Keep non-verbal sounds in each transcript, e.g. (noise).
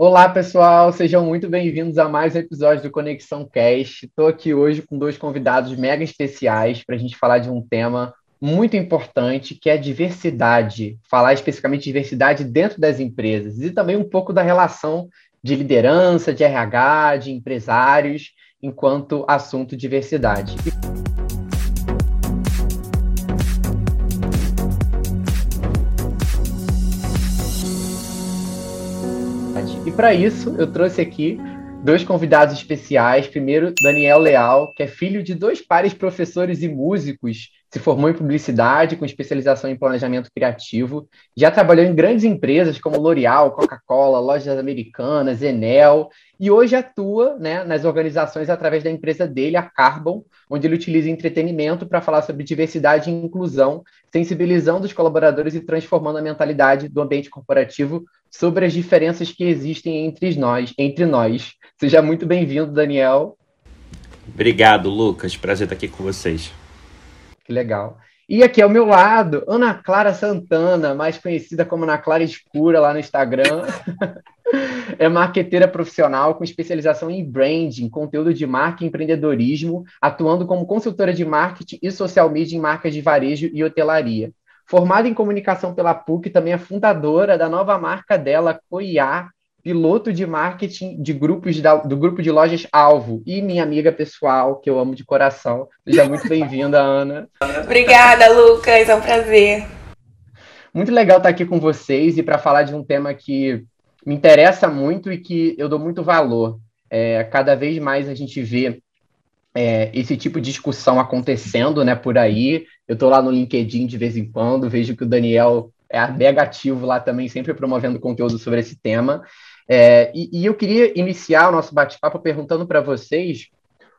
Olá, pessoal, sejam muito bem-vindos a mais um episódio do Conexão Cast. Estou aqui hoje com dois convidados mega especiais para a gente falar de um tema muito importante, que é diversidade. Falar especificamente de diversidade dentro das empresas e também um pouco da relação de liderança, de RH, de empresários, enquanto assunto diversidade. E para isso, eu trouxe aqui dois convidados especiais. Primeiro, Daniel Leal, que é filho de dois pares professores e músicos, se formou em publicidade com especialização em planejamento criativo. Já trabalhou em grandes empresas como L'Oréal, Coca-Cola, Lojas Americanas, Enel, e hoje atua né, nas organizações através da empresa dele, a Carbon, onde ele utiliza entretenimento para falar sobre diversidade e inclusão, sensibilizando os colaboradores e transformando a mentalidade do ambiente corporativo sobre as diferenças que existem entre nós. Entre nós. Seja muito bem-vindo, Daniel. Obrigado, Lucas. Prazer estar aqui com vocês. Que legal. E aqui ao meu lado, Ana Clara Santana, mais conhecida como Ana Clara Escura lá no Instagram. (laughs) é marqueteira profissional com especialização em branding, conteúdo de marca e empreendedorismo, atuando como consultora de marketing e social media em marcas de varejo e hotelaria. Formada em comunicação pela PUC, também é fundadora da nova marca dela, Coiá, piloto de marketing de grupos da, do grupo de lojas Alvo e minha amiga pessoal, que eu amo de coração. Seja muito (laughs) bem-vinda, Ana. Obrigada, Lucas, é um prazer. Muito legal estar aqui com vocês e para falar de um tema que me interessa muito e que eu dou muito valor. É, cada vez mais a gente vê é, esse tipo de discussão acontecendo né, por aí. Eu estou lá no LinkedIn de vez em quando, vejo que o Daniel é mega ativo lá também, sempre promovendo conteúdo sobre esse tema. É, e, e, eu queria iniciar o nosso bate-papo perguntando para vocês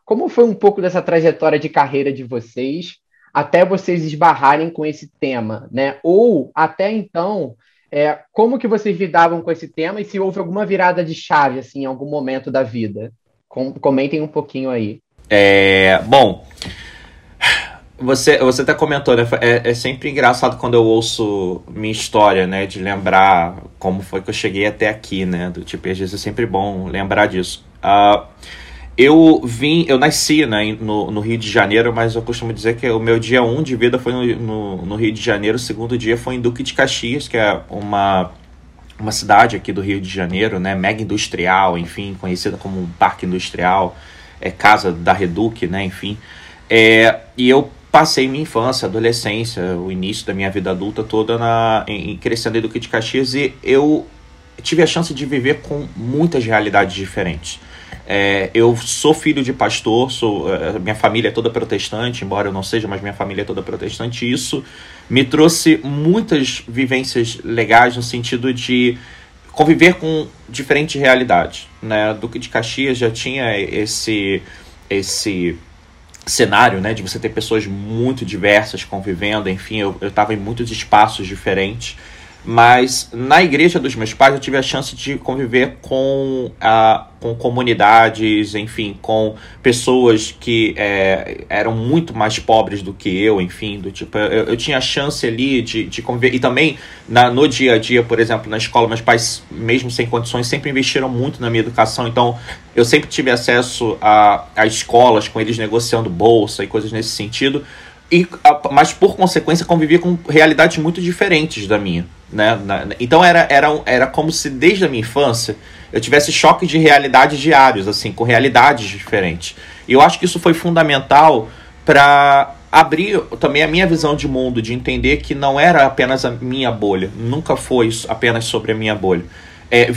como foi um pouco dessa trajetória de carreira de vocês até vocês esbarrarem com esse tema, né? Ou até então, é, como que vocês lidavam com esse tema e se houve alguma virada de chave assim em algum momento da vida? Com, comentem um pouquinho aí. É, bom, você, você até comentou, né? É, é, sempre engraçado quando eu ouço minha história, né? De lembrar como foi que eu cheguei até aqui, né? Do tipo, às vezes é sempre bom lembrar disso. Uh, eu vim, eu nasci né, no, no, Rio de Janeiro, mas eu costumo dizer que o meu dia 1 um de vida foi no, no, no, Rio de Janeiro, o segundo dia foi em Duque de Caxias, que é uma, uma cidade aqui do Rio de Janeiro, né? Mega industrial, enfim, conhecida como um parque industrial é, casa da Reduc, né, enfim. É, e eu passei minha infância, adolescência, o início da minha vida adulta toda na, em, crescendo em Duque de Caxias e eu tive a chance de viver com muitas realidades diferentes. É, eu sou filho de pastor, sou, é, minha família é toda protestante, embora eu não seja, mas minha família é toda protestante. E isso me trouxe muitas vivências legais no sentido de conviver com diferentes realidades. Né? Duque de Caxias já tinha esse, esse cenário né, de você ter pessoas muito diversas convivendo, enfim, eu estava em muitos espaços diferentes. Mas na igreja dos meus pais eu tive a chance de conviver com, a, com comunidades, enfim, com pessoas que é, eram muito mais pobres do que eu, enfim, do tipo, eu, eu tinha a chance ali de, de conviver. E também na, no dia a dia, por exemplo, na escola, meus pais, mesmo sem condições, sempre investiram muito na minha educação, então eu sempre tive acesso a, a escolas com eles negociando bolsa e coisas nesse sentido. E, mas por consequência convivia com realidades muito diferentes da minha. Né? Então era, era, era como se desde a minha infância eu tivesse choque de realidades diários, assim, com realidades diferentes. E eu acho que isso foi fundamental para abrir também a minha visão de mundo, de entender que não era apenas a minha bolha, nunca foi apenas sobre a minha bolha é,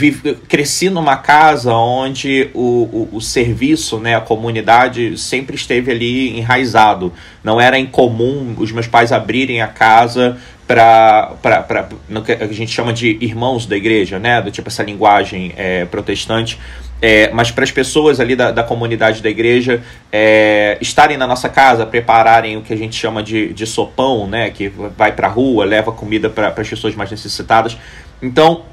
cresci numa casa onde o, o, o, serviço, né, a comunidade sempre esteve ali enraizado. Não era incomum os meus pais abrirem a casa para no que a gente chama de irmãos da igreja, né, do tipo essa linguagem é, protestante. É, mas para as pessoas ali da, da comunidade da igreja é, estarem na nossa casa, prepararem o que a gente chama de, de sopão, né, que vai para a rua, leva comida para as pessoas mais necessitadas. Então,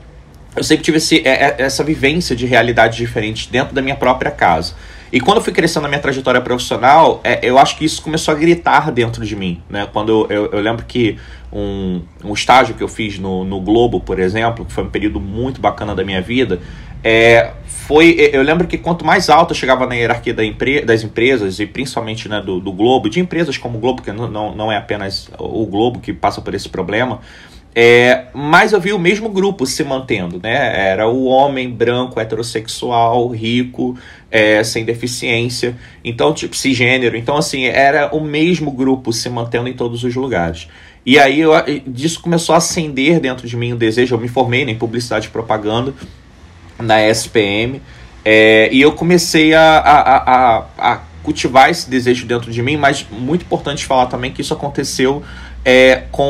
eu sempre tive esse, é, é, essa vivência de realidades diferentes dentro da minha própria casa. E quando eu fui crescendo na minha trajetória profissional, é, eu acho que isso começou a gritar dentro de mim. Né? Quando eu, eu, lembro que um, um estágio que eu fiz no, no Globo, por exemplo, que foi um período muito bacana da minha vida, é, foi. Eu lembro que quanto mais alto eu chegava na hierarquia da empre, das empresas, e principalmente né, do, do Globo, de empresas como o Globo, que não, não, não é apenas o Globo que passa por esse problema, é, mas eu vi o mesmo grupo se mantendo, né? Era o homem branco, heterossexual, rico, é, sem deficiência, então, tipo, cisgênero. Então, assim, era o mesmo grupo se mantendo em todos os lugares. E aí eu, disso começou a acender dentro de mim o desejo. Eu me formei em publicidade e propaganda na SPM. É, e eu comecei a, a, a, a, cultivar esse desejo dentro de mim, mas muito importante falar também que isso aconteceu é, com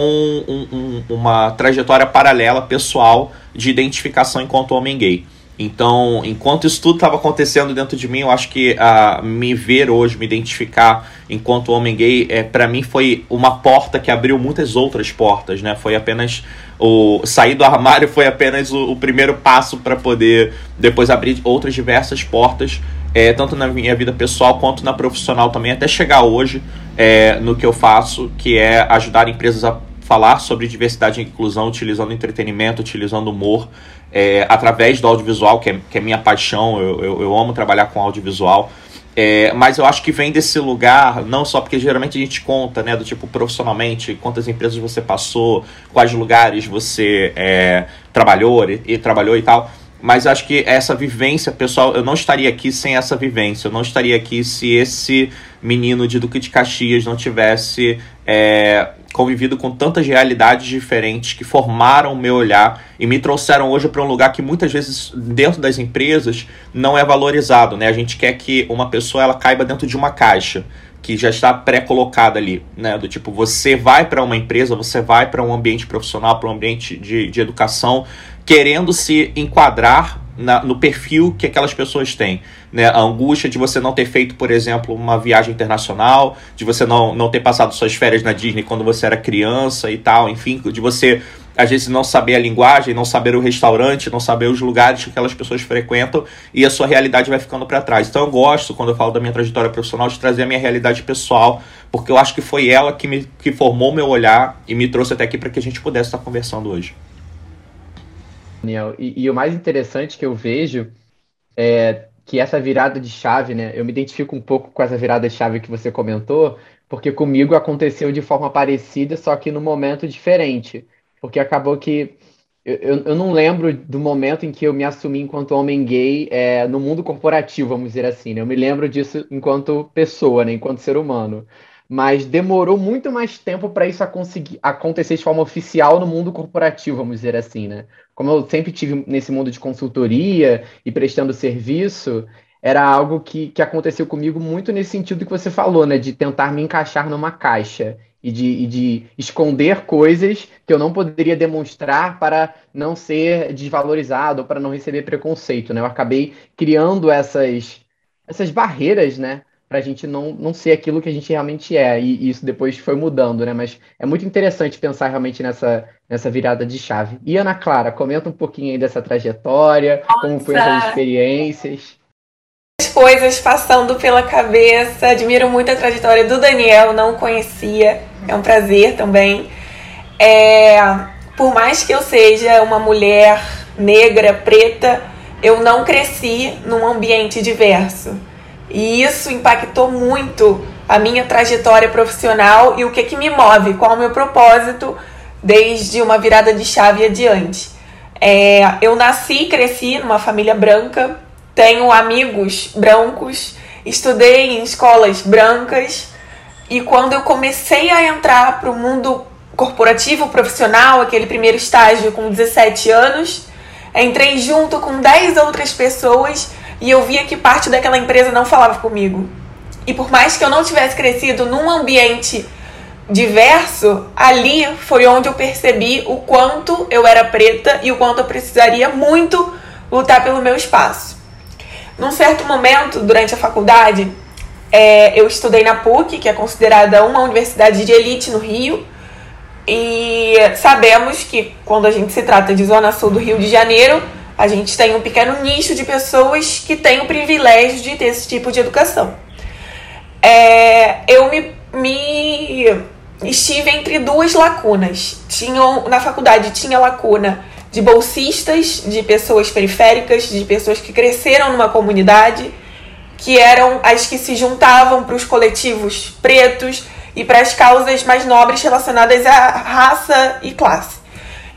um, um, uma trajetória paralela pessoal de identificação enquanto homem gay. Então, enquanto isso tudo estava acontecendo dentro de mim, eu acho que uh, me ver hoje, me identificar enquanto homem gay, é, para mim foi uma porta que abriu muitas outras portas, né? Foi apenas o sair do armário foi apenas o, o primeiro passo para poder depois abrir outras diversas portas, é, tanto na minha vida pessoal quanto na profissional também, até chegar hoje é, no que eu faço, que é ajudar empresas a falar sobre diversidade e inclusão utilizando entretenimento, utilizando humor, é, através do audiovisual, que é, que é minha paixão, eu, eu, eu amo trabalhar com audiovisual. É, mas eu acho que vem desse lugar, não só porque geralmente a gente conta, né, do tipo profissionalmente, quantas empresas você passou, quais lugares você é, trabalhou e, e, trabalhou e tal. Mas acho que essa vivência, pessoal, eu não estaria aqui sem essa vivência. Eu não estaria aqui se esse menino de Duque de Caxias não tivesse é, convivido com tantas realidades diferentes que formaram o meu olhar e me trouxeram hoje para um lugar que muitas vezes dentro das empresas não é valorizado, né? A gente quer que uma pessoa ela caiba dentro de uma caixa que já está pré-colocada ali, né? Do tipo, você vai para uma empresa, você vai para um ambiente profissional, para um ambiente de, de educação, querendo se enquadrar na, no perfil que aquelas pessoas têm. Né? A angústia de você não ter feito, por exemplo, uma viagem internacional, de você não, não ter passado suas férias na Disney quando você era criança e tal, enfim, de você às vezes não saber a linguagem, não saber o restaurante, não saber os lugares que aquelas pessoas frequentam e a sua realidade vai ficando para trás. Então eu gosto, quando eu falo da minha trajetória profissional, de trazer a minha realidade pessoal, porque eu acho que foi ela que me que formou meu olhar e me trouxe até aqui para que a gente pudesse estar conversando hoje. Daniel, e, e, o mais interessante que eu vejo é que essa virada de chave, né? Eu me identifico um pouco com essa virada de chave que você comentou, porque comigo aconteceu de forma parecida, só que num momento diferente. Porque acabou que eu, eu não lembro do momento em que eu me assumi enquanto homem gay é, no mundo corporativo, vamos dizer assim. Né? Eu me lembro disso enquanto pessoa, né? enquanto ser humano mas demorou muito mais tempo para isso acontecer de forma oficial no mundo corporativo, vamos dizer assim, né? Como eu sempre tive nesse mundo de consultoria e prestando serviço, era algo que, que aconteceu comigo muito nesse sentido que você falou, né? De tentar me encaixar numa caixa e de, e de esconder coisas que eu não poderia demonstrar para não ser desvalorizado ou para não receber preconceito, né? Eu acabei criando essas, essas barreiras, né? Para a gente não, não ser aquilo que a gente realmente é. E, isso depois foi mudando, né? Mas é muito interessante pensar realmente nessa, nessa virada de chave. E Ana Clara, comenta um pouquinho aí dessa trajetória, Nossa. como foi essas experiências. As coisas passando pela cabeça. Admiro muito a trajetória do Daniel, não conhecia. É um prazer também. É, por mais que eu seja uma mulher negra, preta, eu não cresci num ambiente diverso. E isso impactou muito a minha trajetória profissional e o que, que me move, qual é o meu propósito desde uma virada de chave adiante. É, eu nasci e cresci numa família branca, tenho amigos brancos, estudei em escolas brancas e quando eu comecei a entrar para o mundo corporativo profissional, aquele primeiro estágio com 17 anos, entrei junto com 10 outras pessoas e eu via que parte daquela empresa não falava comigo. E por mais que eu não tivesse crescido num ambiente diverso, ali foi onde eu percebi o quanto eu era preta e o quanto eu precisaria muito lutar pelo meu espaço. Num certo momento, durante a faculdade, é, eu estudei na PUC, que é considerada uma universidade de elite no Rio, e sabemos que quando a gente se trata de Zona Sul do Rio de Janeiro, a gente tem um pequeno nicho de pessoas que tem o privilégio de ter esse tipo de educação. É, eu me, me estive entre duas lacunas. Tinha, na faculdade tinha lacuna de bolsistas, de pessoas periféricas, de pessoas que cresceram numa comunidade, que eram as que se juntavam para os coletivos pretos e para as causas mais nobres relacionadas à raça e classe.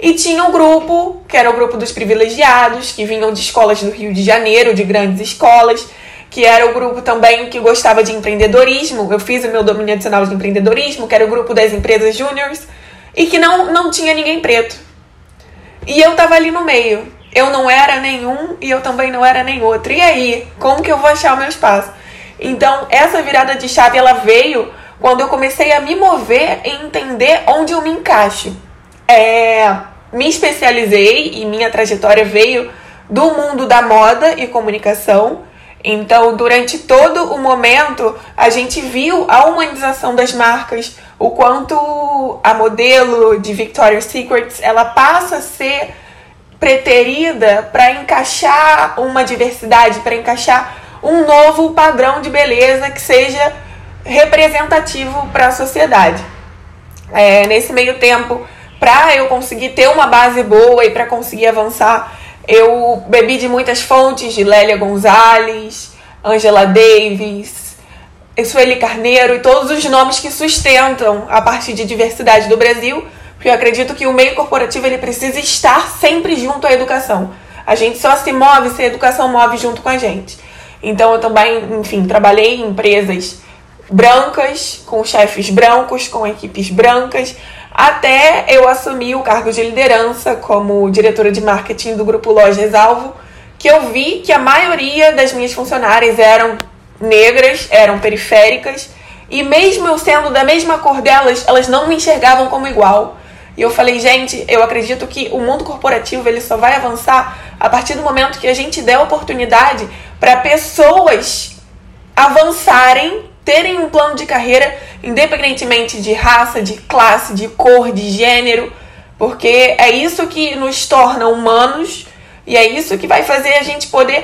E tinha um grupo, que era o grupo dos privilegiados, que vinham de escolas do Rio de Janeiro, de grandes escolas, que era o grupo também que gostava de empreendedorismo. Eu fiz o meu domínio adicional de empreendedorismo, que era o grupo das empresas júniores, e que não, não tinha ninguém preto. E eu tava ali no meio. Eu não era nenhum e eu também não era nem outro. E aí, como que eu vou achar o meu espaço? Então, essa virada de chave ela veio quando eu comecei a me mover e entender onde eu me encaixo. É, me especializei e minha trajetória veio do mundo da moda e comunicação. Então, durante todo o momento, a gente viu a humanização das marcas, o quanto a modelo de Victoria's Secret ela passa a ser preterida para encaixar uma diversidade, para encaixar um novo padrão de beleza que seja representativo para a sociedade. É, nesse meio tempo, para eu conseguir ter uma base boa e para conseguir avançar, eu bebi de muitas fontes de Lélia Gonzalez, Angela Davis, Sueli Carneiro e todos os nomes que sustentam a parte de diversidade do Brasil, porque eu acredito que o meio corporativo ele precisa estar sempre junto à educação. A gente só se move se a educação move junto com a gente. Então eu também, enfim, trabalhei em empresas brancas, com chefes brancos, com equipes brancas, até eu assumir o cargo de liderança como diretora de marketing do grupo Lojas Alvo, que eu vi que a maioria das minhas funcionárias eram negras, eram periféricas, e mesmo eu sendo da mesma cor delas, elas não me enxergavam como igual. E eu falei, gente, eu acredito que o mundo corporativo ele só vai avançar a partir do momento que a gente der oportunidade para pessoas avançarem terem um plano de carreira independentemente de raça, de classe, de cor, de gênero, porque é isso que nos torna humanos e é isso que vai fazer a gente poder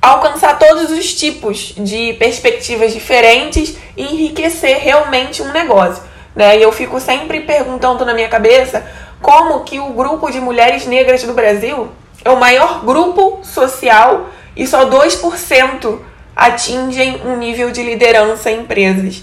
alcançar todos os tipos de perspectivas diferentes e enriquecer realmente um negócio. Né? E eu fico sempre perguntando na minha cabeça como que o grupo de mulheres negras do Brasil é o maior grupo social e só 2% atingem um nível de liderança em empresas.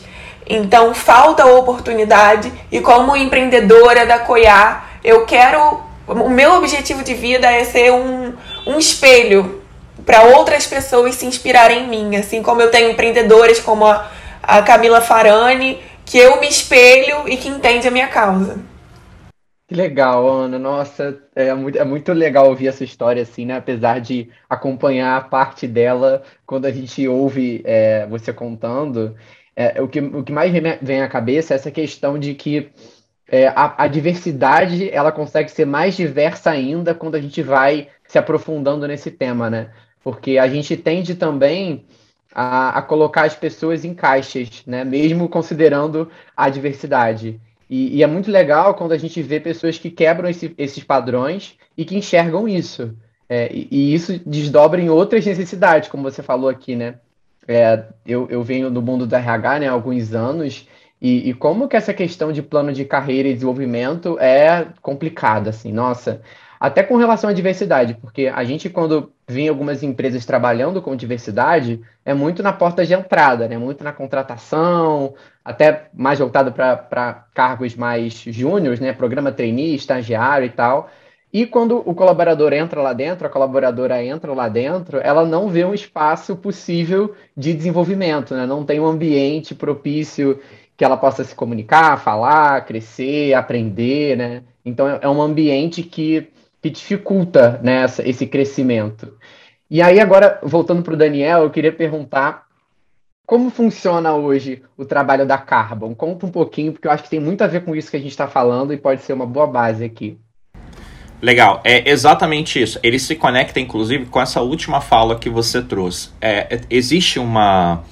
Então falta oportunidade e como empreendedora da Coiá, eu quero. O meu objetivo de vida é ser um, um espelho para outras pessoas se inspirarem em mim, assim como eu tenho empreendedoras como a, a Camila Farani, que eu me espelho e que entende a minha causa. Que legal, Ana. Nossa, é muito, é muito legal ouvir essa história, assim, né? Apesar de acompanhar a parte dela quando a gente ouve é, você contando. É, o, que, o que mais vem, à cabeça é essa questão de que é, a, a, diversidade ela consegue ser mais diversa ainda quando a gente vai se aprofundando nesse tema, né? Porque a gente tende também a, a colocar as pessoas em caixas, né? Mesmo considerando a diversidade. E, e, é muito legal quando a gente vê pessoas que quebram esse, esses padrões e que enxergam isso. É, e, e, isso desdobra em outras necessidades, como você falou aqui, né? É, eu, eu venho do mundo do RH né, há alguns anos, e, e, como que essa questão de plano de carreira e desenvolvimento é complicada, assim, nossa, até com relação à diversidade, porque a gente, quando vê algumas empresas trabalhando com diversidade, é muito na porta de entrada, né? Muito na contratação, até mais voltado para cargos mais júniores, né? Programa trainee, estagiário e tal. E quando o colaborador entra lá dentro, a colaboradora entra lá dentro, ela não vê um espaço possível de desenvolvimento, né? Não tem um ambiente propício que ela possa se comunicar, falar, crescer, aprender, né? Então é um ambiente que que dificulta né, esse crescimento. E aí, agora, voltando para o Daniel, eu queria perguntar como funciona hoje o trabalho da Carbon? Conta um pouquinho, porque eu acho que tem muito a ver com isso que a gente está falando e pode ser uma boa base aqui. Legal, é exatamente isso. Ele se conecta, inclusive, com essa última fala que você trouxe. É, é existe uma.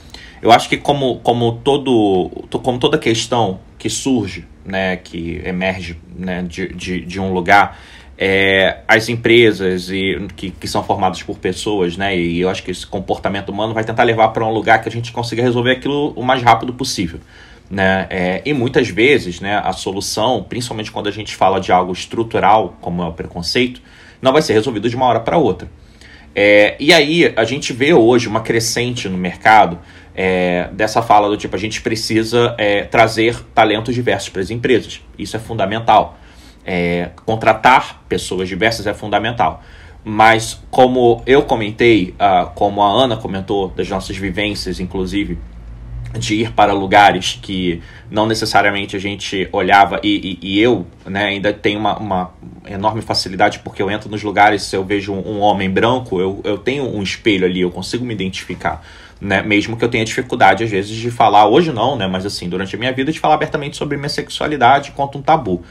Eu acho que como, como, todo, como toda questão que surge, né, que emerge né, de, de, de um lugar, é, as empresas e, que, que são formadas por pessoas, né? E eu acho que esse comportamento humano vai tentar levar para um lugar que a gente consiga resolver aquilo o mais rápido possível. Né? É, e muitas vezes né, a solução, principalmente quando a gente fala de algo estrutural, como é o preconceito, não vai ser resolvido de uma hora para outra. É, e aí a gente vê hoje uma crescente no mercado é, dessa fala do tipo a gente precisa é, trazer talentos diversos para as empresas. Isso é fundamental. É, contratar pessoas diversas é fundamental. Mas como eu comentei, uh, como a Ana comentou das nossas vivências, inclusive de ir para lugares que não necessariamente a gente olhava e, e, e eu né, ainda tenho uma, uma, enorme facilidade porque eu entro nos lugares se eu vejo um, um, homem branco eu, eu tenho um espelho ali eu consigo me identificar né, mesmo que eu tenha dificuldade às vezes de falar hoje não né? Mas assim durante a minha vida de falar abertamente sobre minha sexualidade quanto um tabu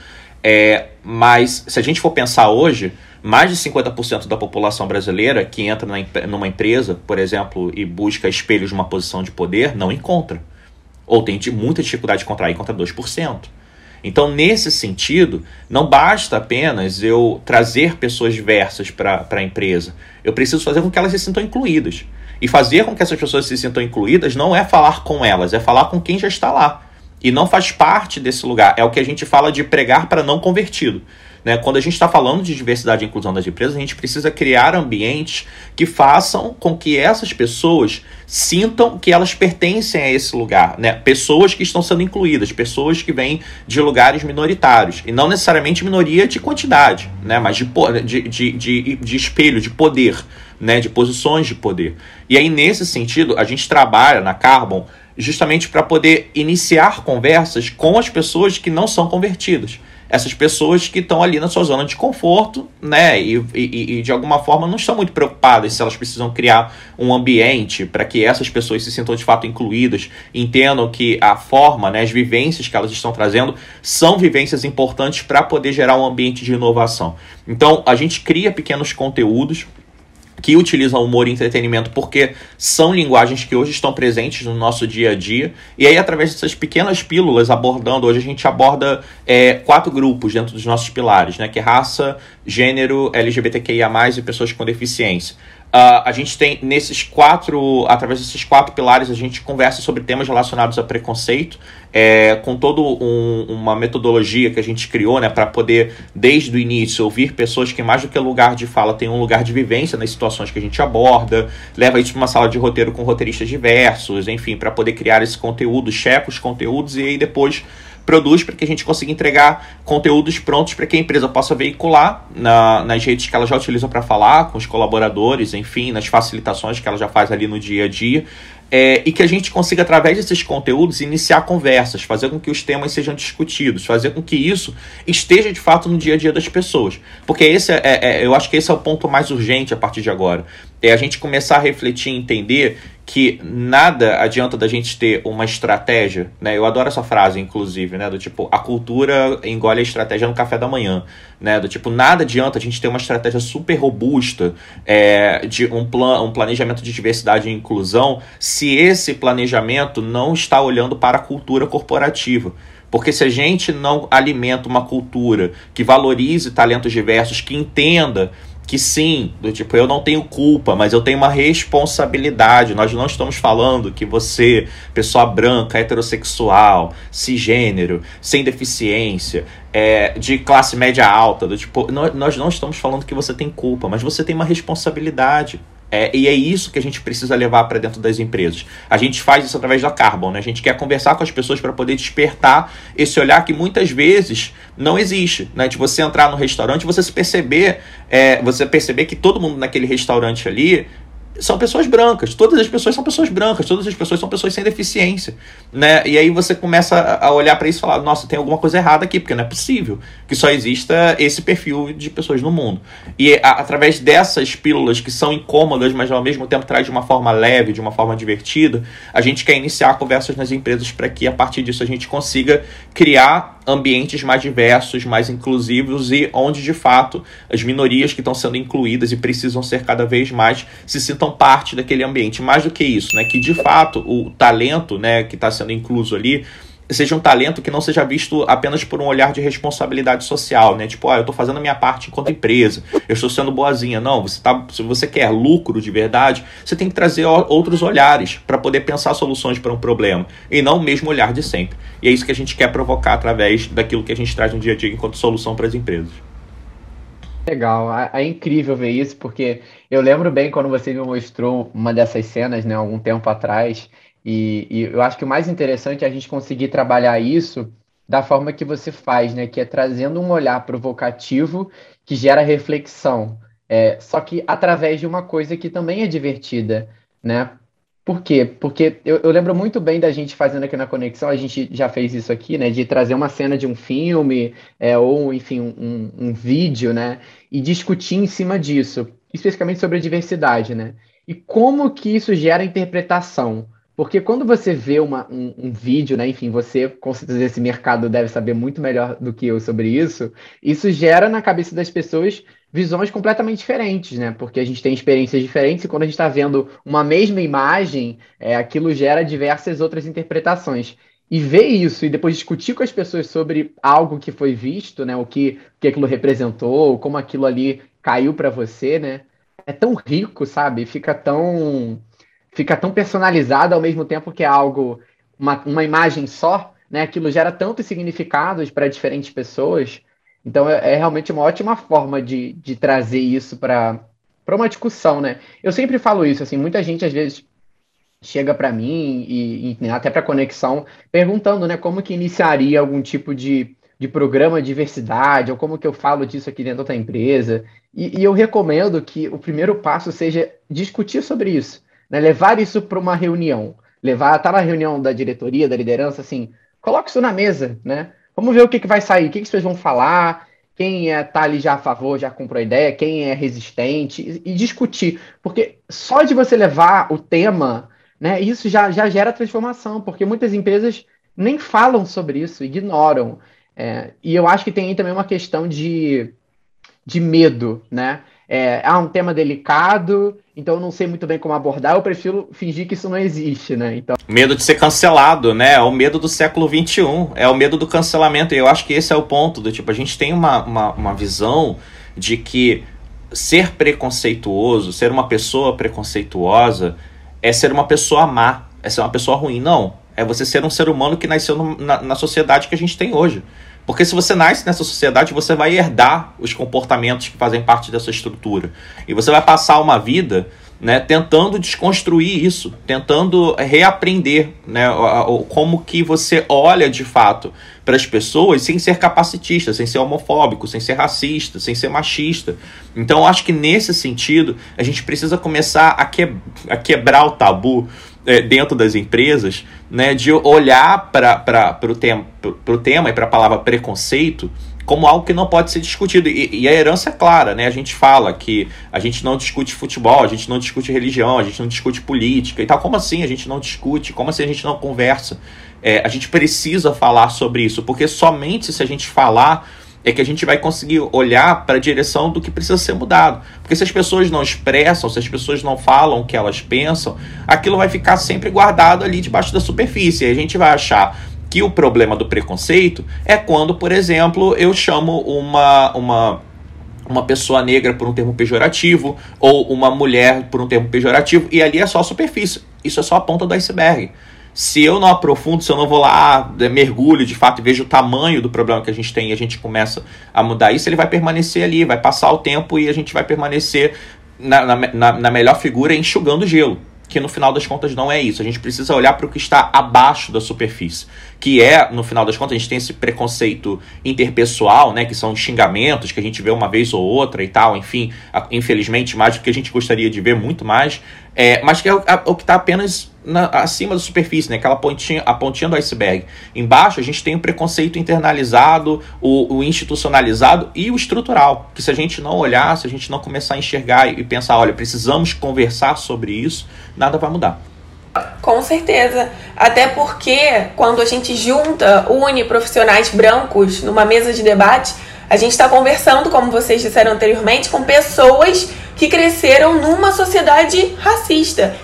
é, mas se a gente for pensar hoje mais de 50% da população brasileira que entra na, numa empresa, por exemplo, e busca espelhos de uma posição de poder, não encontra. Ou tem muita dificuldade de encontrar, encontra 2%. Então, nesse sentido, não basta apenas eu trazer pessoas diversas para a empresa. Eu preciso fazer com que elas se sintam incluídas. E fazer com que essas pessoas se sintam incluídas não é falar com elas, é falar com quem já está lá. E não faz parte desse lugar. É o que a gente fala de pregar para não convertido. Né? Quando a gente está falando de diversidade e inclusão das empresas, a gente precisa criar ambientes que façam com que essas pessoas sintam que elas pertencem a esse lugar. Né? Pessoas que estão sendo incluídas, pessoas que vêm de lugares minoritários. E não necessariamente minoria de quantidade, né? mas de, de, de, de, de espelho, de poder, né? de posições de poder. E aí, nesse sentido, a gente trabalha na Carbon justamente para poder iniciar conversas com as pessoas que não são convertidas essas pessoas que estão ali na sua zona de conforto, né? E, e, e, de alguma forma não estão muito preocupadas se elas precisam criar um ambiente para que essas pessoas se sintam de fato incluídas, entendam que a forma, né, as vivências que elas estão trazendo são vivências importantes para poder gerar um ambiente de inovação. Então a gente cria pequenos conteúdos que utilizam humor e entretenimento porque são linguagens que hoje estão presentes no nosso dia a dia. E aí, através dessas pequenas pílulas, abordando, hoje a gente aborda é, quatro grupos dentro dos nossos pilares, né? Que é raça, gênero, LGBTQIA, e pessoas com deficiência. Uh, a gente tem nesses quatro, através desses quatro pilares, a gente conversa sobre temas relacionados a preconceito, é, com toda um, uma metodologia que a gente criou, né, para poder, desde o início, ouvir pessoas que, mais do que lugar de fala, têm um lugar de vivência nas situações que a gente aborda, leva isso para uma sala de roteiro com roteiristas diversos, enfim, para poder criar esse conteúdo, checa os conteúdos e aí depois produz para que a gente consiga entregar conteúdos prontos para que a empresa possa veicular na, nas redes que ela já utiliza para falar, com os colaboradores, enfim, nas facilitações que ela já faz ali no dia a dia. É, e que a gente consiga, através desses conteúdos, iniciar conversas, fazer com que os temas sejam discutidos, fazer com que isso esteja de fato no dia a dia das pessoas. Porque esse é, é, é eu acho que esse é o ponto mais urgente a partir de agora. É a gente começar a refletir e entender que nada adianta da gente ter uma estratégia, né? Eu adoro essa frase, inclusive, né? Do tipo, a cultura engole a estratégia no café da manhã, né? Do tipo, nada adianta a gente ter uma estratégia super robusta é, de um, plan um planejamento de diversidade e inclusão se esse planejamento não está olhando para a cultura corporativa. Porque se a gente não alimenta uma cultura que valorize talentos diversos, que entenda que sim, do tipo, eu não tenho culpa, mas eu tenho uma responsabilidade. Nós não estamos falando que você, pessoa branca, heterossexual, cisgênero, sem deficiência, é, de classe média alta, do tipo, nós não estamos falando que você tem culpa, mas você tem uma responsabilidade. É, e é isso que a gente precisa levar para dentro das empresas. A gente faz isso através da Carbon, né? A gente quer conversar com as pessoas para poder despertar esse olhar que muitas vezes não existe, né? De você entrar no restaurante, você se perceber, é, você perceber que todo mundo naquele restaurante ali são pessoas brancas. Todas as pessoas são pessoas brancas, todas as pessoas são pessoas sem deficiência, né? E aí você começa a olhar para isso e falar: "Nossa, tem alguma coisa errada aqui, porque não é possível que só exista esse perfil de pessoas no mundo". E a, através dessas pílulas que são incômodas, mas ao mesmo tempo traz de uma forma leve, de uma forma divertida, a gente quer iniciar conversas nas empresas para que a partir disso a gente consiga criar ambientes mais diversos, mais inclusivos e onde de fato as minorias que estão sendo incluídas e precisam ser cada vez mais se sintam parte daquele ambiente. Mais do que isso, né, que de fato o talento, né, que está sendo incluso ali seja um talento que não seja visto apenas por um olhar de responsabilidade social, né? Tipo, ah, eu estou fazendo a minha parte enquanto empresa, eu estou sendo boazinha. Não, você tá, se você quer lucro de verdade, você tem que trazer outros olhares para poder pensar soluções para um problema e não o mesmo olhar de sempre. E é isso que a gente quer provocar através daquilo que a gente traz no dia a dia enquanto solução para as empresas. Legal, é, é, incrível ver isso, porque eu lembro bem quando você me mostrou uma dessas cenas, né, algum tempo atrás, e, e eu acho que o mais interessante é a gente conseguir trabalhar isso da forma que você faz, né, que é trazendo um olhar provocativo que gera reflexão, é, só que através de uma coisa que também é divertida, né? Por quê? Porque eu, eu, lembro muito bem da gente fazendo aqui na Conexão, a gente já fez isso aqui, né? De trazer uma cena de um filme, é, ou, enfim, um, um, vídeo, né? E discutir em cima disso, especificamente sobre a diversidade, né? E como que isso gera interpretação. Porque quando você vê uma, um, um, vídeo, né? Enfim, você, com certeza, esse mercado deve saber muito melhor do que eu sobre isso. Isso gera na cabeça das pessoas visões completamente diferentes, né? Porque a gente tem experiências diferentes e quando a gente está vendo uma mesma imagem, é, aquilo gera diversas outras interpretações. E ver isso e depois discutir com as pessoas sobre algo que foi visto, né? O que, que aquilo representou, como aquilo ali caiu para você, né? É tão rico, sabe? Fica tão fica tão personalizado ao mesmo tempo que é algo uma, uma imagem só, né? Aquilo gera tantos significados para diferentes pessoas. Então é, é, realmente uma ótima forma de, de trazer isso para uma discussão, né? Eu sempre falo isso, assim, muita gente às vezes chega para mim e, e né, até para conexão perguntando, né, como que iniciaria algum tipo de, de programa de diversidade ou como que eu falo disso aqui dentro da empresa. E, e eu recomendo que o primeiro passo seja discutir sobre isso, né, levar isso para uma reunião, levar, tá na reunião da diretoria, da liderança, assim, coloque isso na mesa, né? Vamos ver o que, que vai sair, o que, que vocês vão falar, quem é, tá ali já a favor, já comprou a ideia, quem é resistente, e, e, discutir. Porque só de você levar o tema, né, isso já, já gera transformação, porque muitas empresas nem falam sobre isso, ignoram. É, e eu acho que tem aí também uma questão de, de medo, né? É, ah, um tema delicado, então eu não sei muito bem como abordar, eu prefiro fingir que isso não existe, né? Então... Medo de ser cancelado, né? É o medo do século XXI, é o medo do cancelamento, e eu acho que esse é o ponto, do tipo, a gente tem uma, uma, uma visão de que ser preconceituoso, ser uma pessoa preconceituosa, é ser uma pessoa má, é ser uma pessoa ruim. Não, é você ser um ser humano que nasceu no, na, na sociedade que a gente tem hoje. Porque se você nasce nessa sociedade, você vai herdar os comportamentos que fazem parte dessa estrutura. E você vai passar uma vida né, tentando desconstruir isso, tentando reaprender né, como que você olha de fato para as pessoas sem ser capacitista, sem ser homofóbico, sem ser racista, sem ser machista. Então, acho que nesse sentido, a gente precisa começar a, que, a quebrar o tabu é, dentro das empresas, né, de olhar para o tema, tema e para a palavra preconceito como algo que não pode ser discutido. E, e, a herança é clara, né? A gente fala que a gente não discute futebol, a gente não discute religião, a gente não discute política e tal. Como assim a gente não discute? Como assim a gente não conversa? É, a gente precisa falar sobre isso, porque somente se a gente falar é que a gente vai conseguir olhar para a direção do que precisa ser mudado. Porque se as pessoas não expressam, se as pessoas não falam o que elas pensam, aquilo vai ficar sempre guardado ali debaixo da superfície. E a gente vai achar que o problema do preconceito é quando, por exemplo, eu chamo uma, uma, uma pessoa negra por um termo pejorativo ou uma mulher por um termo pejorativo e ali é só a superfície. Isso é só a ponta do iceberg se eu não aprofundo, se eu não vou lá, é, mergulho de fato e vejo o tamanho do problema que a gente tem e a gente começa a mudar isso, ele vai permanecer ali, vai passar o tempo e a gente vai permanecer na, na, na melhor figura enxugando gelo que no final das contas não é isso. A gente precisa olhar para o que está abaixo da superfície, que é, no final das contas, a gente tem esse preconceito interpessoal, né, que são xingamentos que a gente vê uma vez ou outra e tal, enfim, infelizmente mais do que a gente gostaria de ver muito mais, é, mas que é o, o que está apenas na, acima da superfície, né? Aquela pontinha, a pontinha do iceberg. Embaixo a gente tem o preconceito internalizado, o, o, institucionalizado e o estrutural. Que se a gente não olhar, se a gente não começar a enxergar e pensar, olha, precisamos conversar sobre isso, nada vai mudar. Com certeza. Até porque quando a gente junta, une profissionais brancos numa mesa de debate, a gente está conversando, como vocês disseram anteriormente, com pessoas que cresceram numa sociedade racista.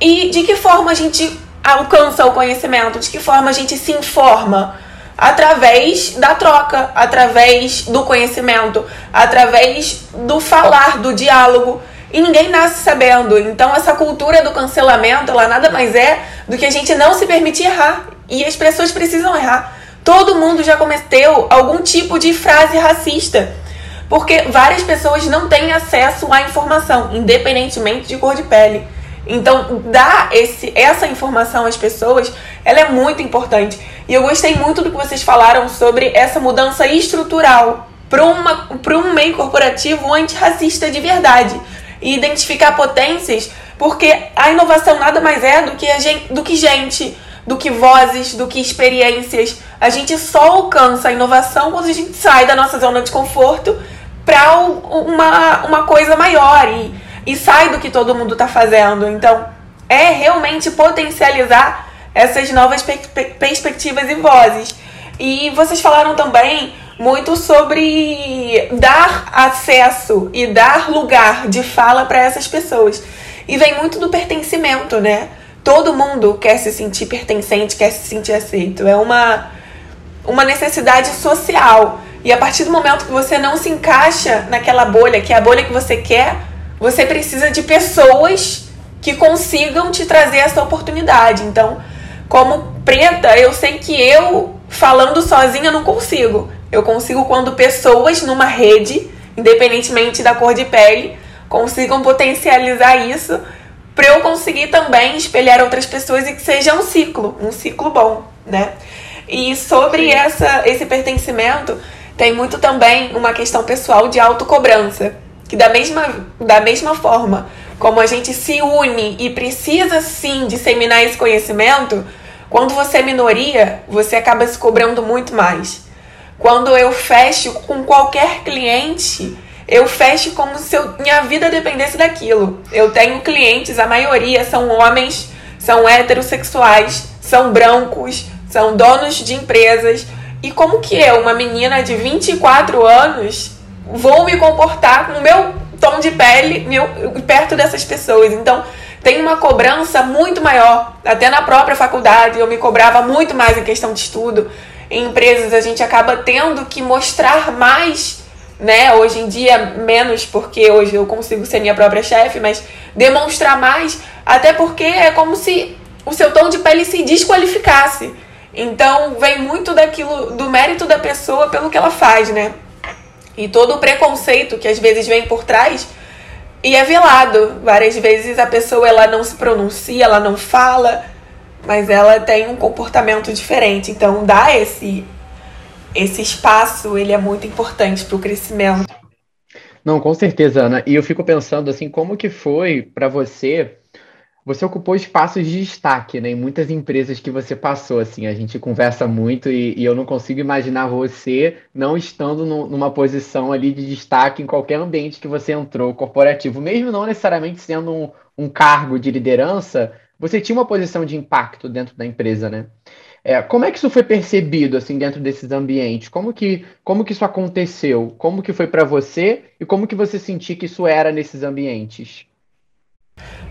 E de que forma a gente alcança o conhecimento? De que forma a gente se informa? Através da troca, através do conhecimento, através do falar, do diálogo. E ninguém nasce sabendo. Então essa cultura do cancelamento, ela nada mais é do que a gente não se permitir errar. E as pessoas precisam errar. Todo mundo já cometeu algum tipo de frase racista. Porque várias pessoas não têm acesso à informação, independentemente de cor de pele. Então, dar esse, essa informação às pessoas, ela é muito importante. E eu gostei muito do que vocês falaram sobre essa mudança estrutural para um meio corporativo antirracista de verdade. E identificar potências, porque a inovação nada mais é do que, gente, do que gente, do que vozes, do que experiências. A gente só alcança a inovação quando a gente sai da nossa zona de conforto para uma, uma coisa maior. E, e sai do que todo mundo está fazendo. Então, é realmente potencializar essas novas perspectivas e vozes. E vocês falaram também muito sobre dar acesso e dar lugar de fala para essas pessoas. E vem muito do pertencimento, né? Todo mundo quer se sentir pertencente, quer se sentir aceito. É uma, uma necessidade social. E a partir do momento que você não se encaixa naquela bolha, que é a bolha que você quer, você precisa de pessoas que consigam te trazer essa oportunidade. Então, como preta, eu sei que eu falando sozinha não consigo. Eu consigo quando pessoas numa rede, independentemente da cor de pele, consigam potencializar isso para eu conseguir também espelhar outras pessoas e que seja um ciclo, um ciclo bom, né? E sobre essa, esse pertencimento, tem muito também uma questão pessoal de autocobrança que da mesma, da mesma forma como a gente se une e precisa sim disseminar esse conhecimento, quando você é minoria, você acaba se cobrando muito mais. Quando eu fecho com qualquer cliente, eu fecho como se eu, minha vida dependesse daquilo. Eu tenho clientes, a maioria são homens, são heterossexuais, são brancos, são donos de empresas. E como que eu, uma menina de 24 anos, vou me comportar com o meu tom de pele meu, perto dessas pessoas. Então, tem uma cobrança muito maior. Até na própria faculdade, eu me cobrava muito mais em questão de estudo. Em empresas, a gente acaba tendo que mostrar mais, né? Hoje em dia, menos, porque hoje eu consigo ser minha própria chefe, mas demonstrar mais, até porque é como se o seu tom de pele se desqualificasse. Então, vem muito daquilo, do mérito da pessoa pelo que ela faz, né? E todo o preconceito que às vezes vem por trás e é velado. Várias vezes a pessoa ela não se pronuncia, ela não fala, mas ela tem um comportamento diferente. Então, dar esse esse espaço, ele é muito importante para o crescimento. Não, com certeza, Ana. E eu fico pensando assim, como que foi para você você ocupou espaços de destaque, né? Em muitas empresas que você passou, assim, a gente conversa muito e, e eu não consigo imaginar você não estando no, numa posição ali de destaque em qualquer ambiente que você entrou corporativo, mesmo não necessariamente sendo um, um cargo de liderança, você tinha uma posição de impacto dentro da empresa, né? É, como é que isso foi percebido assim dentro desses ambientes? Como que, como que isso aconteceu? Como que foi para você e como que você sentiu que isso era nesses ambientes?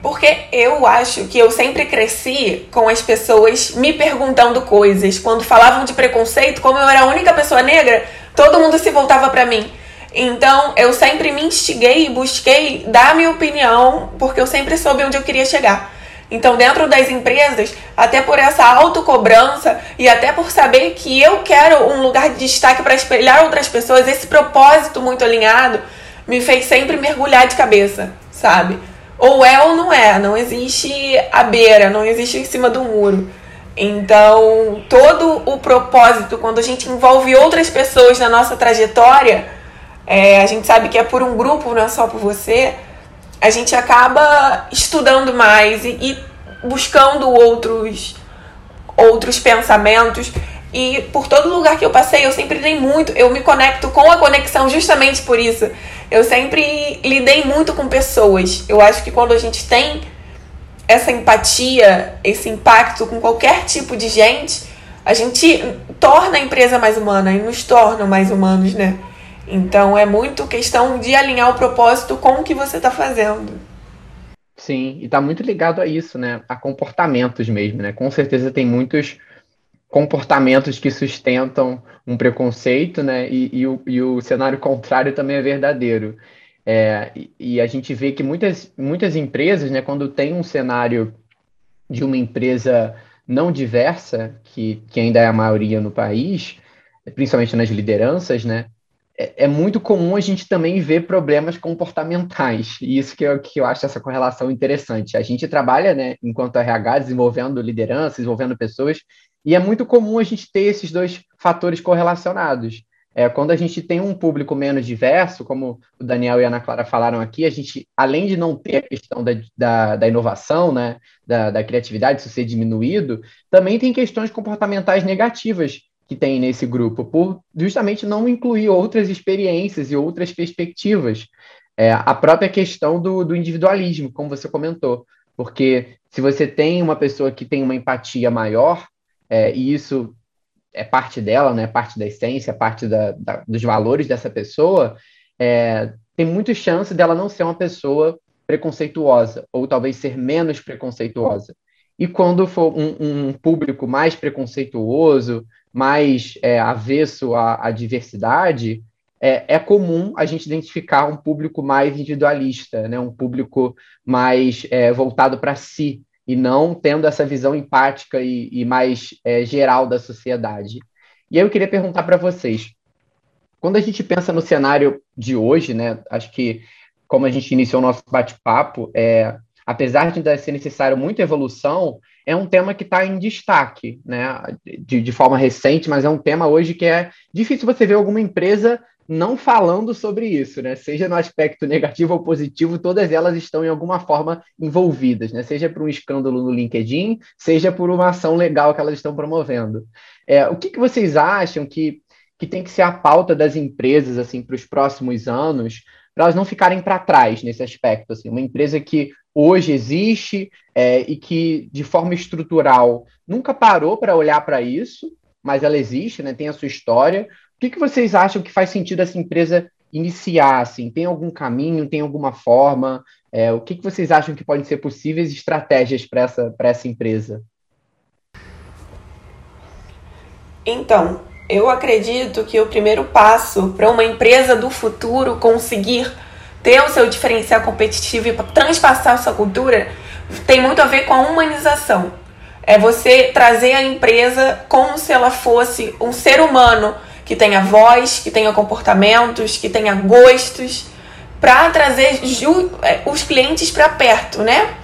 Porque eu acho que eu sempre cresci com as pessoas me perguntando coisas. Quando falavam de preconceito, como eu era a única pessoa negra, todo mundo se voltava para mim. Então, eu sempre me instiguei e busquei dar a minha opinião, porque eu sempre soube onde eu queria chegar. Então, dentro das empresas, até por essa autocobrança e até por saber que eu quero um lugar de destaque para espelhar outras pessoas, esse propósito muito alinhado me fez sempre mergulhar de cabeça, sabe? Ou é ou não é, não existe a beira, não existe em cima do muro. Então, todo o propósito, quando a gente envolve outras pessoas na nossa trajetória, é, a gente sabe que é por um grupo, não é só por você, a gente acaba estudando mais e, e buscando outros, outros pensamentos. E por todo lugar que eu passei, eu sempre dei muito, eu me conecto com a conexão justamente por isso. Eu sempre lidei muito com pessoas. Eu acho que quando a gente tem essa empatia, esse impacto com qualquer tipo de gente, a gente torna a empresa mais humana e nos torna mais humanos, né? Então é muito questão de alinhar o propósito com o que você está fazendo. Sim, e está muito ligado a isso, né? A comportamentos mesmo, né? Com certeza tem muitos comportamentos que sustentam um preconceito, né? E, e, o, e o cenário contrário também é verdadeiro. É, e, a gente vê que muitas, muitas empresas, né, quando tem um cenário de uma empresa não diversa, que, que ainda é a maioria no país, principalmente nas lideranças, né, é, é, muito comum a gente também ver problemas comportamentais, e isso que eu, que eu acho essa correlação interessante. A gente trabalha, né, enquanto RH, desenvolvendo liderança, desenvolvendo pessoas, e é muito comum a gente ter esses dois fatores correlacionados. É, quando a gente tem um público menos diverso, como o Daniel e a Ana Clara falaram aqui, a gente, além de não ter a questão da, da, da inovação, né, da, da criatividade, isso ser diminuído, também tem questões comportamentais negativas que tem nesse grupo, por justamente não incluir outras experiências e outras perspectivas. É, a própria questão do, do individualismo, como você comentou, porque se você tem uma pessoa que tem uma empatia maior, é, e isso é parte dela, né, parte da essência, parte da, da, dos valores dessa pessoa, é, tem muita chance dela não ser uma pessoa preconceituosa, ou talvez ser menos preconceituosa. E quando for um, um público mais preconceituoso, mais é, avesso à, à diversidade, é, é, comum a gente identificar um público mais individualista, né? um público mais é, voltado para si, e não tendo essa visão empática e, e mais é, geral da sociedade. E aí eu queria perguntar para vocês, quando a gente pensa no cenário de hoje, né, acho que como a gente iniciou o nosso bate-papo, é, apesar de ainda ser necessário muita evolução, é um tema que está em destaque, né? De, de, forma recente, mas é um tema hoje que é difícil você ver alguma empresa não falando sobre isso, né? Seja no aspecto negativo ou positivo, todas elas estão em alguma forma envolvidas, né? Seja por um escândalo no LinkedIn, seja por uma ação legal que elas estão promovendo. É, o que, que vocês acham que, que tem que ser a pauta das empresas assim para os próximos anos? para elas não ficarem para trás nesse aspecto. Assim, uma empresa que hoje existe é, e que, de forma estrutural, nunca parou para olhar para isso, mas ela existe, né, tem a sua história. O que, que vocês acham que faz sentido essa empresa iniciar? Assim? Tem algum caminho, tem alguma forma? É, o que, que vocês acham que podem ser possíveis estratégias para essa, essa empresa? Então, eu acredito que o primeiro passo para uma empresa do futuro conseguir ter o seu diferencial competitivo e transpassar sua cultura tem muito a ver com a humanização. É você trazer a empresa como se ela fosse um ser humano que tenha voz, que tenha comportamentos, que tenha gostos, para trazer é, os clientes para perto, né?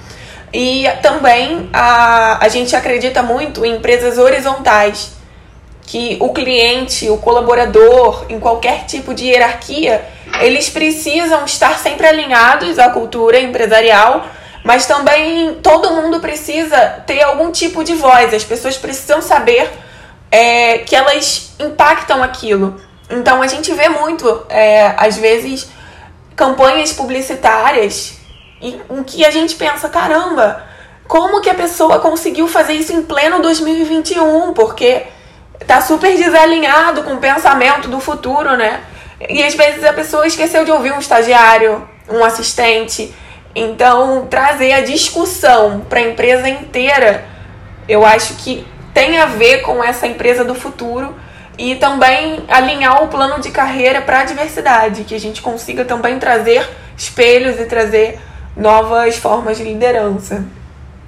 E também a, a gente acredita muito em empresas horizontais que o cliente, o colaborador, em qualquer tipo de hierarquia, eles precisam estar sempre alinhados à cultura empresarial, mas também todo mundo precisa ter algum tipo de voz. As pessoas precisam saber é, que elas impactam aquilo. Então a gente vê muito, é, às vezes, campanhas publicitárias em, que a gente pensa, caramba, como que a pessoa conseguiu fazer isso em pleno 2021? Porque tá super desalinhado com o pensamento do futuro, né? E às vezes a pessoa esqueceu de ouvir um estagiário, um assistente. Então, trazer a discussão para a empresa inteira, eu acho que tem a ver com essa empresa do futuro e também alinhar o plano de carreira para a diversidade, que a gente consiga também trazer espelhos e trazer novas formas de liderança.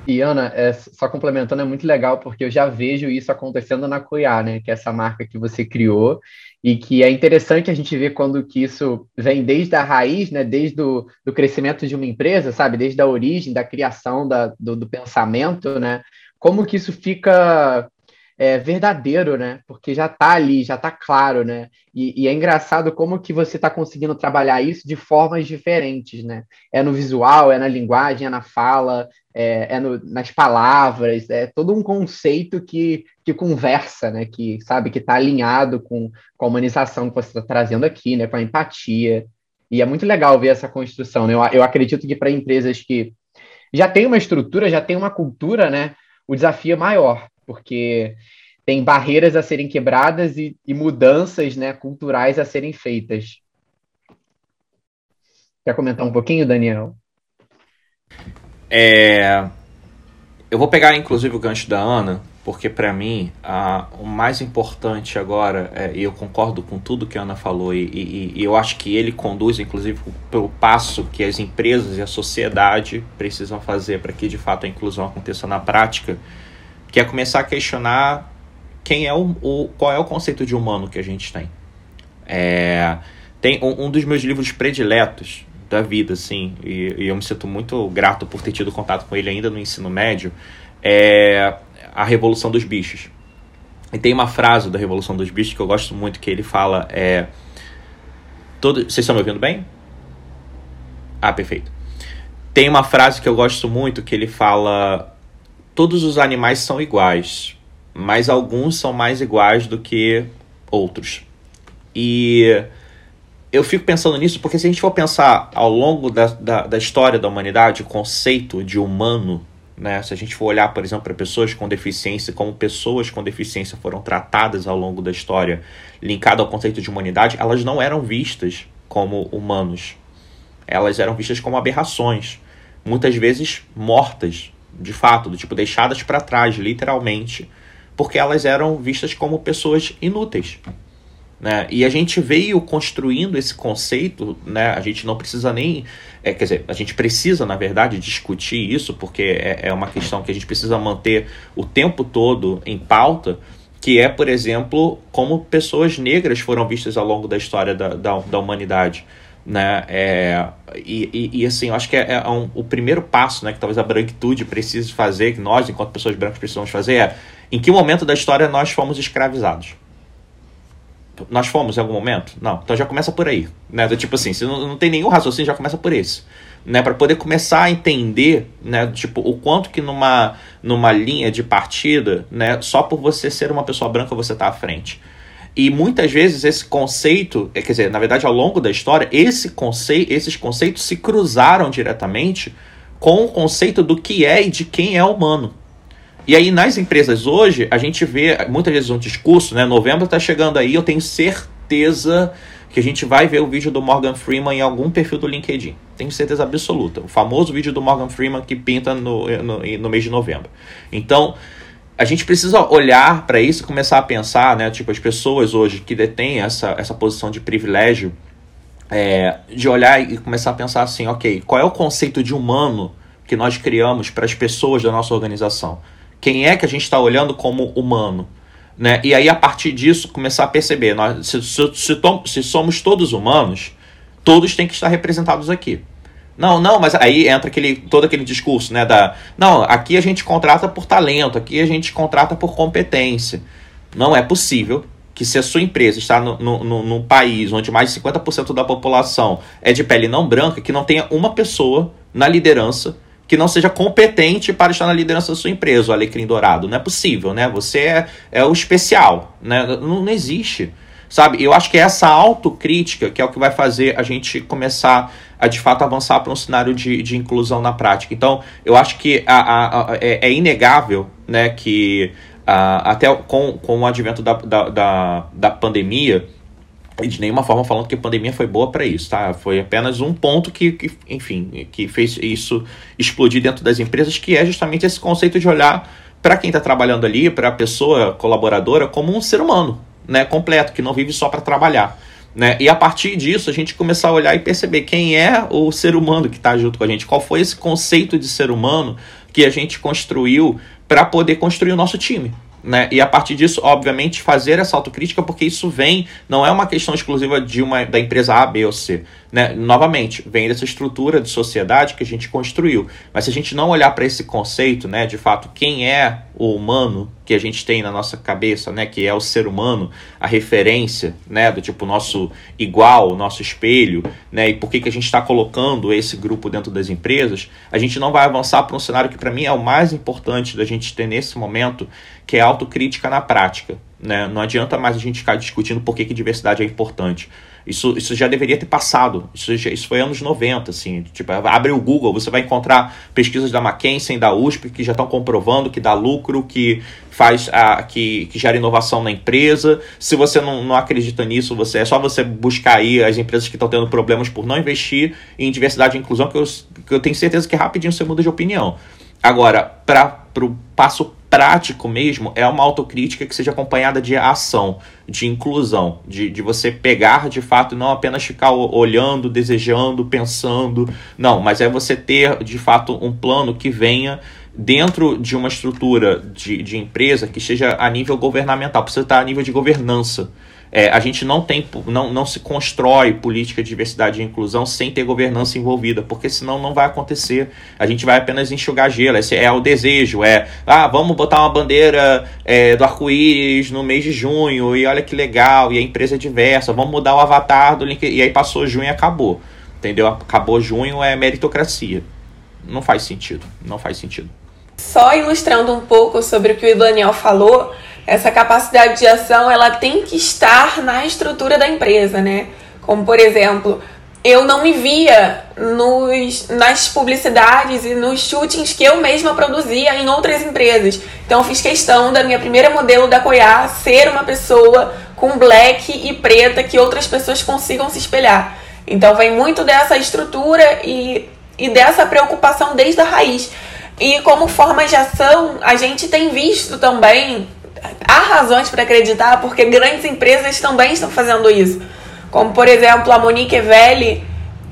E Ana, é, só complementando, é muito legal porque eu já vejo isso acontecendo na Cuiá, né? Que é essa marca que você criou e que é interessante a gente ver quando que isso vem desde a raiz, né? Desde o do crescimento de uma empresa, sabe? Desde a origem, da criação da, do, do pensamento, né? Como que isso fica é, verdadeiro, né? Porque já está ali, já está claro, né? E, e, é engraçado como que você está conseguindo trabalhar isso de formas diferentes, né? É no visual, é na linguagem, é na fala, é, é no, nas palavras, é todo um conceito que, que conversa, né? Que sabe que está alinhado com, com a humanização que você está trazendo aqui, né? Com a empatia. E é muito legal ver essa construção. Né? Eu, eu acredito que para empresas que já têm uma estrutura, já têm uma cultura, né? O desafio é maior porque tem barreiras a serem quebradas e, e mudanças né, culturais a serem feitas. Quer comentar um pouquinho, Daniel? É, eu vou pegar inclusive o gancho da Ana, porque para mim a, o mais importante agora, é, e eu concordo com tudo que a Ana falou, e, e, e, eu acho que ele conduz inclusive pelo passo que as empresas e a sociedade precisam fazer para que de fato a inclusão aconteça na prática que é começar a questionar quem é o, o, qual é o conceito de humano que a gente tem. É, tem um, um, dos meus livros prediletos da vida, assim, e, e, eu me sinto muito grato por ter tido contato com ele ainda no ensino médio, é A Revolução dos Bichos. E tem uma frase da Revolução dos Bichos que eu gosto muito, que ele fala, é... Todo... Vocês estão me ouvindo bem? Ah, perfeito. Tem uma frase que eu gosto muito, que ele fala... Todos os animais são iguais, mas alguns são mais iguais do que outros. E eu fico pensando nisso porque se a gente for pensar ao longo da, da, da história da humanidade, o conceito de humano, né? se a gente for olhar, por exemplo, para pessoas com deficiência, como pessoas com deficiência foram tratadas ao longo da história, linkado ao conceito de humanidade, elas não eram vistas como humanos. Elas eram vistas como aberrações, muitas vezes mortas, de fato, do tipo deixadas para trás, literalmente, porque elas eram vistas como pessoas inúteis. Né? E a gente veio construindo esse conceito, né? a gente não precisa nem. É, quer dizer, a gente precisa, na verdade, discutir isso, porque é, é uma questão que a gente precisa manter o tempo todo em pauta, que é, por exemplo, como pessoas negras foram vistas ao longo da história da, da, da humanidade. Né? É, e, e, e, assim, eu acho que é, é um, o primeiro passo né, que talvez a branquitude precise fazer, que nós, enquanto pessoas brancas, precisamos fazer, é em que momento da história nós fomos escravizados? Nós fomos em algum momento? Não. Então já começa por aí. Né? Tipo assim, se não, não tem nenhum raciocínio, já começa por esse. Né? Para poder começar a entender né? tipo, o quanto que numa, numa linha de partida, né? só por você ser uma pessoa branca você está à frente. E muitas vezes esse conceito, é, quer dizer, na verdade, ao longo da história, esse conceito, esses conceitos se cruzaram diretamente com o conceito do que é e de quem é humano. E aí, nas empresas hoje, a gente vê muitas vezes um discurso, né? Novembro está chegando aí, eu tenho certeza que a gente vai ver o vídeo do Morgan Freeman em algum perfil do LinkedIn. Tenho certeza absoluta. O famoso vídeo do Morgan Freeman que pinta no, no, no mês de novembro. Então, a gente precisa olhar para isso e começar a pensar, né? Tipo, as pessoas hoje que detêm essa, essa posição de privilégio, é, de olhar e começar a pensar assim, ok, qual é o conceito de humano que nós criamos para as pessoas da nossa organização? Quem é que a gente está olhando como humano? Né? E aí, a partir disso, começar a perceber: nós, se, se, se, se somos todos humanos, todos têm que estar representados aqui. Não, não, mas aí entra aquele, todo aquele discurso, né? Da, não, aqui a gente contrata por talento, aqui a gente contrata por competência. Não é possível que se a sua empresa está no, no, num país onde mais de 50% da população é de pele não branca, que não tenha uma pessoa na liderança que não seja competente para estar na liderança da sua empresa, o alecrim dourado. Não é possível, né? Você é, é o especial, né? Não, não existe, sabe? Eu acho que é essa autocrítica que é o que vai fazer a gente começar a, de fato, avançar para um cenário de, de inclusão na prática. Então, eu acho que a, a, a é, é, inegável, né, que até com, com o advento da, da, da, da pandemia, e de nenhuma forma falando que a pandemia foi boa para isso, tá? Foi apenas um ponto que, que, enfim, que fez isso explodir dentro das empresas, que é justamente esse conceito de olhar para quem está trabalhando ali, para a pessoa colaboradora, como um ser humano, né, completo, que não vive só para trabalhar. Né? E a partir disso, a gente começar a olhar e perceber quem é o ser humano que está junto com a gente, qual foi esse conceito de ser humano que a gente construiu para poder construir o nosso time. Né? E a partir disso, obviamente, fazer essa autocrítica, porque isso vem, não é uma questão exclusiva de uma da empresa A, B ou C. Né? Novamente, vem dessa estrutura de sociedade que a gente construiu. Mas se a gente não olhar para esse conceito, né, de fato, quem é o humano que a gente tem na nossa cabeça, né, que é o ser humano, a referência, né, do tipo nosso igual, nosso espelho, né, e por que, que a gente está colocando esse grupo dentro das empresas, a gente não vai avançar para um cenário que para mim é o mais importante da gente ter nesse momento, que é autocrítica na prática. Né? Não adianta mais a gente ficar discutindo por que, que diversidade é importante. Isso, isso já deveria ter passado. Isso, isso foi anos 90, assim. Tipo, abre o Google, você vai encontrar pesquisas da McKinsey, da USP, que já estão comprovando que dá lucro, que faz a, que, que gera inovação na empresa. Se você não, não acredita nisso, você é só você buscar aí as empresas que estão tendo problemas por não investir em diversidade e inclusão, que eu, que eu tenho certeza que rapidinho você muda de opinião. Agora, para o passo prático mesmo é uma autocrítica que seja acompanhada de ação, de inclusão, de, de você pegar de fato e não apenas ficar olhando, desejando, pensando. Não, mas é você ter de fato um plano que venha dentro de uma estrutura de, de empresa que esteja a nível governamental, precisa estar a nível de governança. É, a gente não tem, não, não se constrói política de diversidade e inclusão sem ter governança envolvida, porque senão não vai acontecer. A gente vai apenas enxugar gelo. Esse é o desejo, é ah, vamos botar uma bandeira é, do arco-íris no mês de junho, e olha que legal, e a empresa é diversa, vamos mudar o avatar do link. E aí passou junho e acabou. Entendeu? Acabou junho, é meritocracia. Não faz sentido. Não faz sentido. Só ilustrando um pouco sobre o que o Daniel falou, essa capacidade de ação ela tem que estar na estrutura da empresa, né? Como por exemplo, eu não me via nos, nas publicidades e nos shootings que eu mesma produzia em outras empresas. Então fiz questão da minha primeira modelo da Coiá ser uma pessoa com black e preta que outras pessoas consigam se espelhar. Então vem muito dessa estrutura e, e dessa preocupação desde a raiz. E como forma de ação, a gente tem visto também há razões para acreditar, porque grandes empresas também estão fazendo isso. Como, por exemplo, a Monique Velli,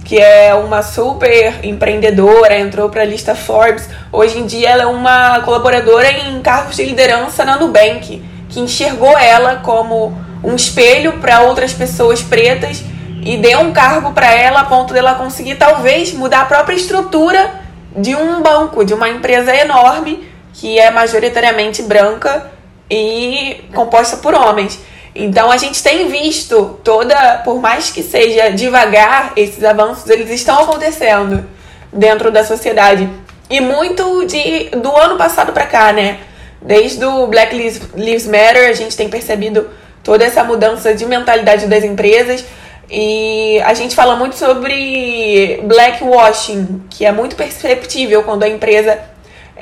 que é uma super empreendedora, entrou para a lista Forbes. Hoje em dia ela é uma colaboradora em cargos de liderança na Nubank, que enxergou ela como um espelho para outras pessoas pretas e deu um cargo para ela a ponto dela conseguir talvez mudar a própria estrutura de um banco, de uma empresa enorme que é majoritariamente branca e composta por homens. Então a gente tem visto toda, por mais que seja devagar, esses avanços eles estão acontecendo dentro da sociedade. E muito de do ano passado para cá, né? Desde o Black Lives Matter, a gente tem percebido toda essa mudança de mentalidade das empresas. E a gente fala muito sobre blackwashing, que é muito perceptível quando a empresa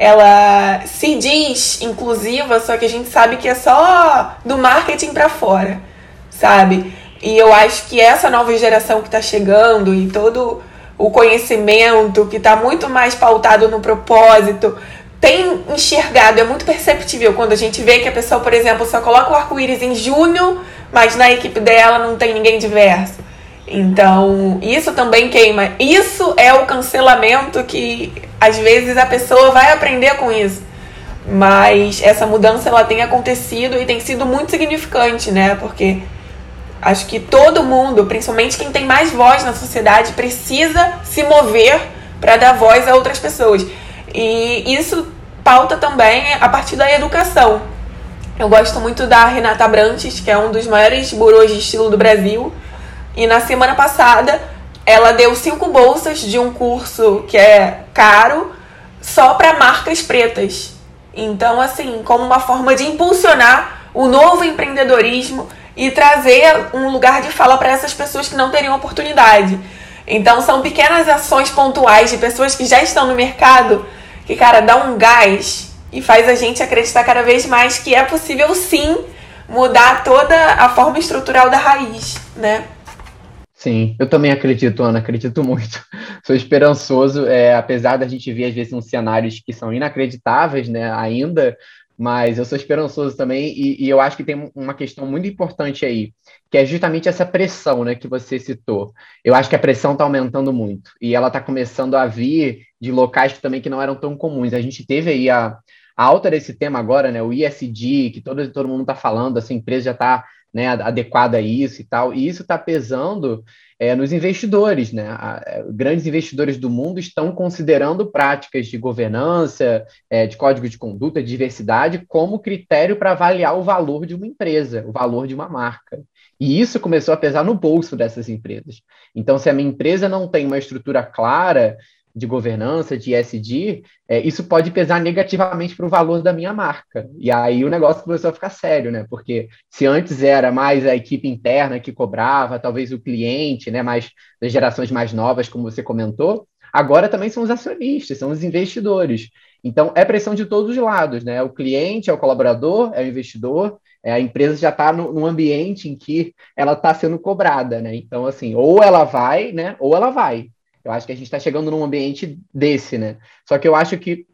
ela se diz inclusiva, só que a gente sabe que é só do marketing para fora, sabe? E eu acho que essa nova geração que está chegando e todo o conhecimento que está muito mais pautado no propósito tem enxergado, é muito perceptível quando a gente vê que a pessoa, por exemplo, só coloca o arco-íris em junho, mas na equipe dela não tem ninguém diverso. Então, isso também queima. Isso é o cancelamento que às vezes a pessoa vai aprender com isso. Mas essa mudança ela tem acontecido e tem sido muito significante, né? Porque acho que todo mundo, principalmente quem tem mais voz na sociedade, precisa se mover para dar voz a outras pessoas. E isso pauta também a partir da educação. Eu gosto muito da Renata Brantes, que é um dos maiores burôs de estilo do Brasil e na semana passada ela deu cinco bolsas de um curso que é caro só para marcas pretas. Então, assim, como uma forma de impulsionar o novo empreendedorismo e trazer um lugar de fala para essas pessoas que não teriam oportunidade. Então, são pequenas ações pontuais de pessoas que já estão no mercado que, cara, dá um gás e faz a gente acreditar cada vez mais que é possível sim mudar toda a forma estrutural da raiz, né? Sim, eu também acredito, Ana, acredito muito. (laughs) Sou esperançoso, é, apesar da gente ver às vezes uns cenários que são inacreditáveis, né, ainda, mas eu sou esperançoso também e, e, eu acho que tem uma questão muito importante aí, que é justamente essa pressão, né, que você citou. Eu acho que a pressão está aumentando muito e ela está começando a vir de locais que também que não eram tão comuns. A gente teve aí a, a alta desse tema agora, né, o ISD, que todo, todo mundo está falando, essa empresa já está né, adequada a isso e tal, e isso está pesando é, nos investidores, né? A, é, grandes investidores do mundo estão considerando práticas de governança, é, de código de conduta, de diversidade, como critério para avaliar o valor de uma empresa, o valor de uma marca. E isso começou a pesar no bolso dessas empresas. Então, se a minha empresa não tem uma estrutura clara de governança, de ESG, é, isso pode pesar negativamente para o valor da minha marca. E aí o negócio começou a ficar sério, né? Porque se antes era mais a equipe interna que cobrava, talvez o cliente, né? Mais das gerações mais novas, como você comentou, agora também são os acionistas, são os investidores. Então é pressão de todos os lados, né? O cliente é o colaborador, é o investidor, é, a empresa já está num ambiente em que ela está sendo cobrada, né? Então, assim, ou ela vai, né? Ou ela vai. Eu acho que a gente está chegando num ambiente desse, né? Só que eu acho que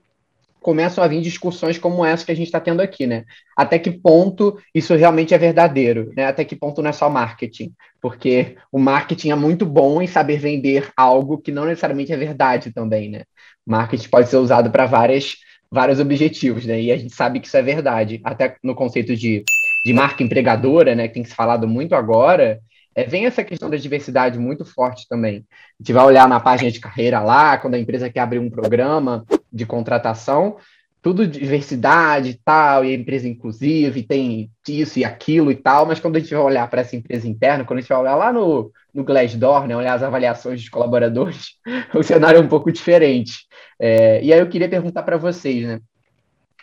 começam a vir discussões como essa que a gente está tendo aqui, né? Até que ponto isso realmente é verdadeiro, né? Até que ponto não é só marketing, porque o marketing é muito bom em saber vender algo que não necessariamente é verdade também, né? Marketing pode ser usado para várias vários objetivos, né? E a gente sabe que isso é verdade, até no conceito de de marca empregadora, né, que tem se falado muito agora, é, vem essa questão da diversidade muito forte também. A gente vai olhar na página de carreira lá, quando a empresa quer abrir um programa de contratação, tudo diversidade e tal, e empresa inclusiva, tem isso e aquilo e tal, mas quando a gente vai olhar para essa empresa interna, quando a gente vai olhar lá no, no Glassdoor, né, olhar as avaliações dos colaboradores, (laughs) o cenário é um pouco diferente. É, e aí eu queria perguntar para vocês, né,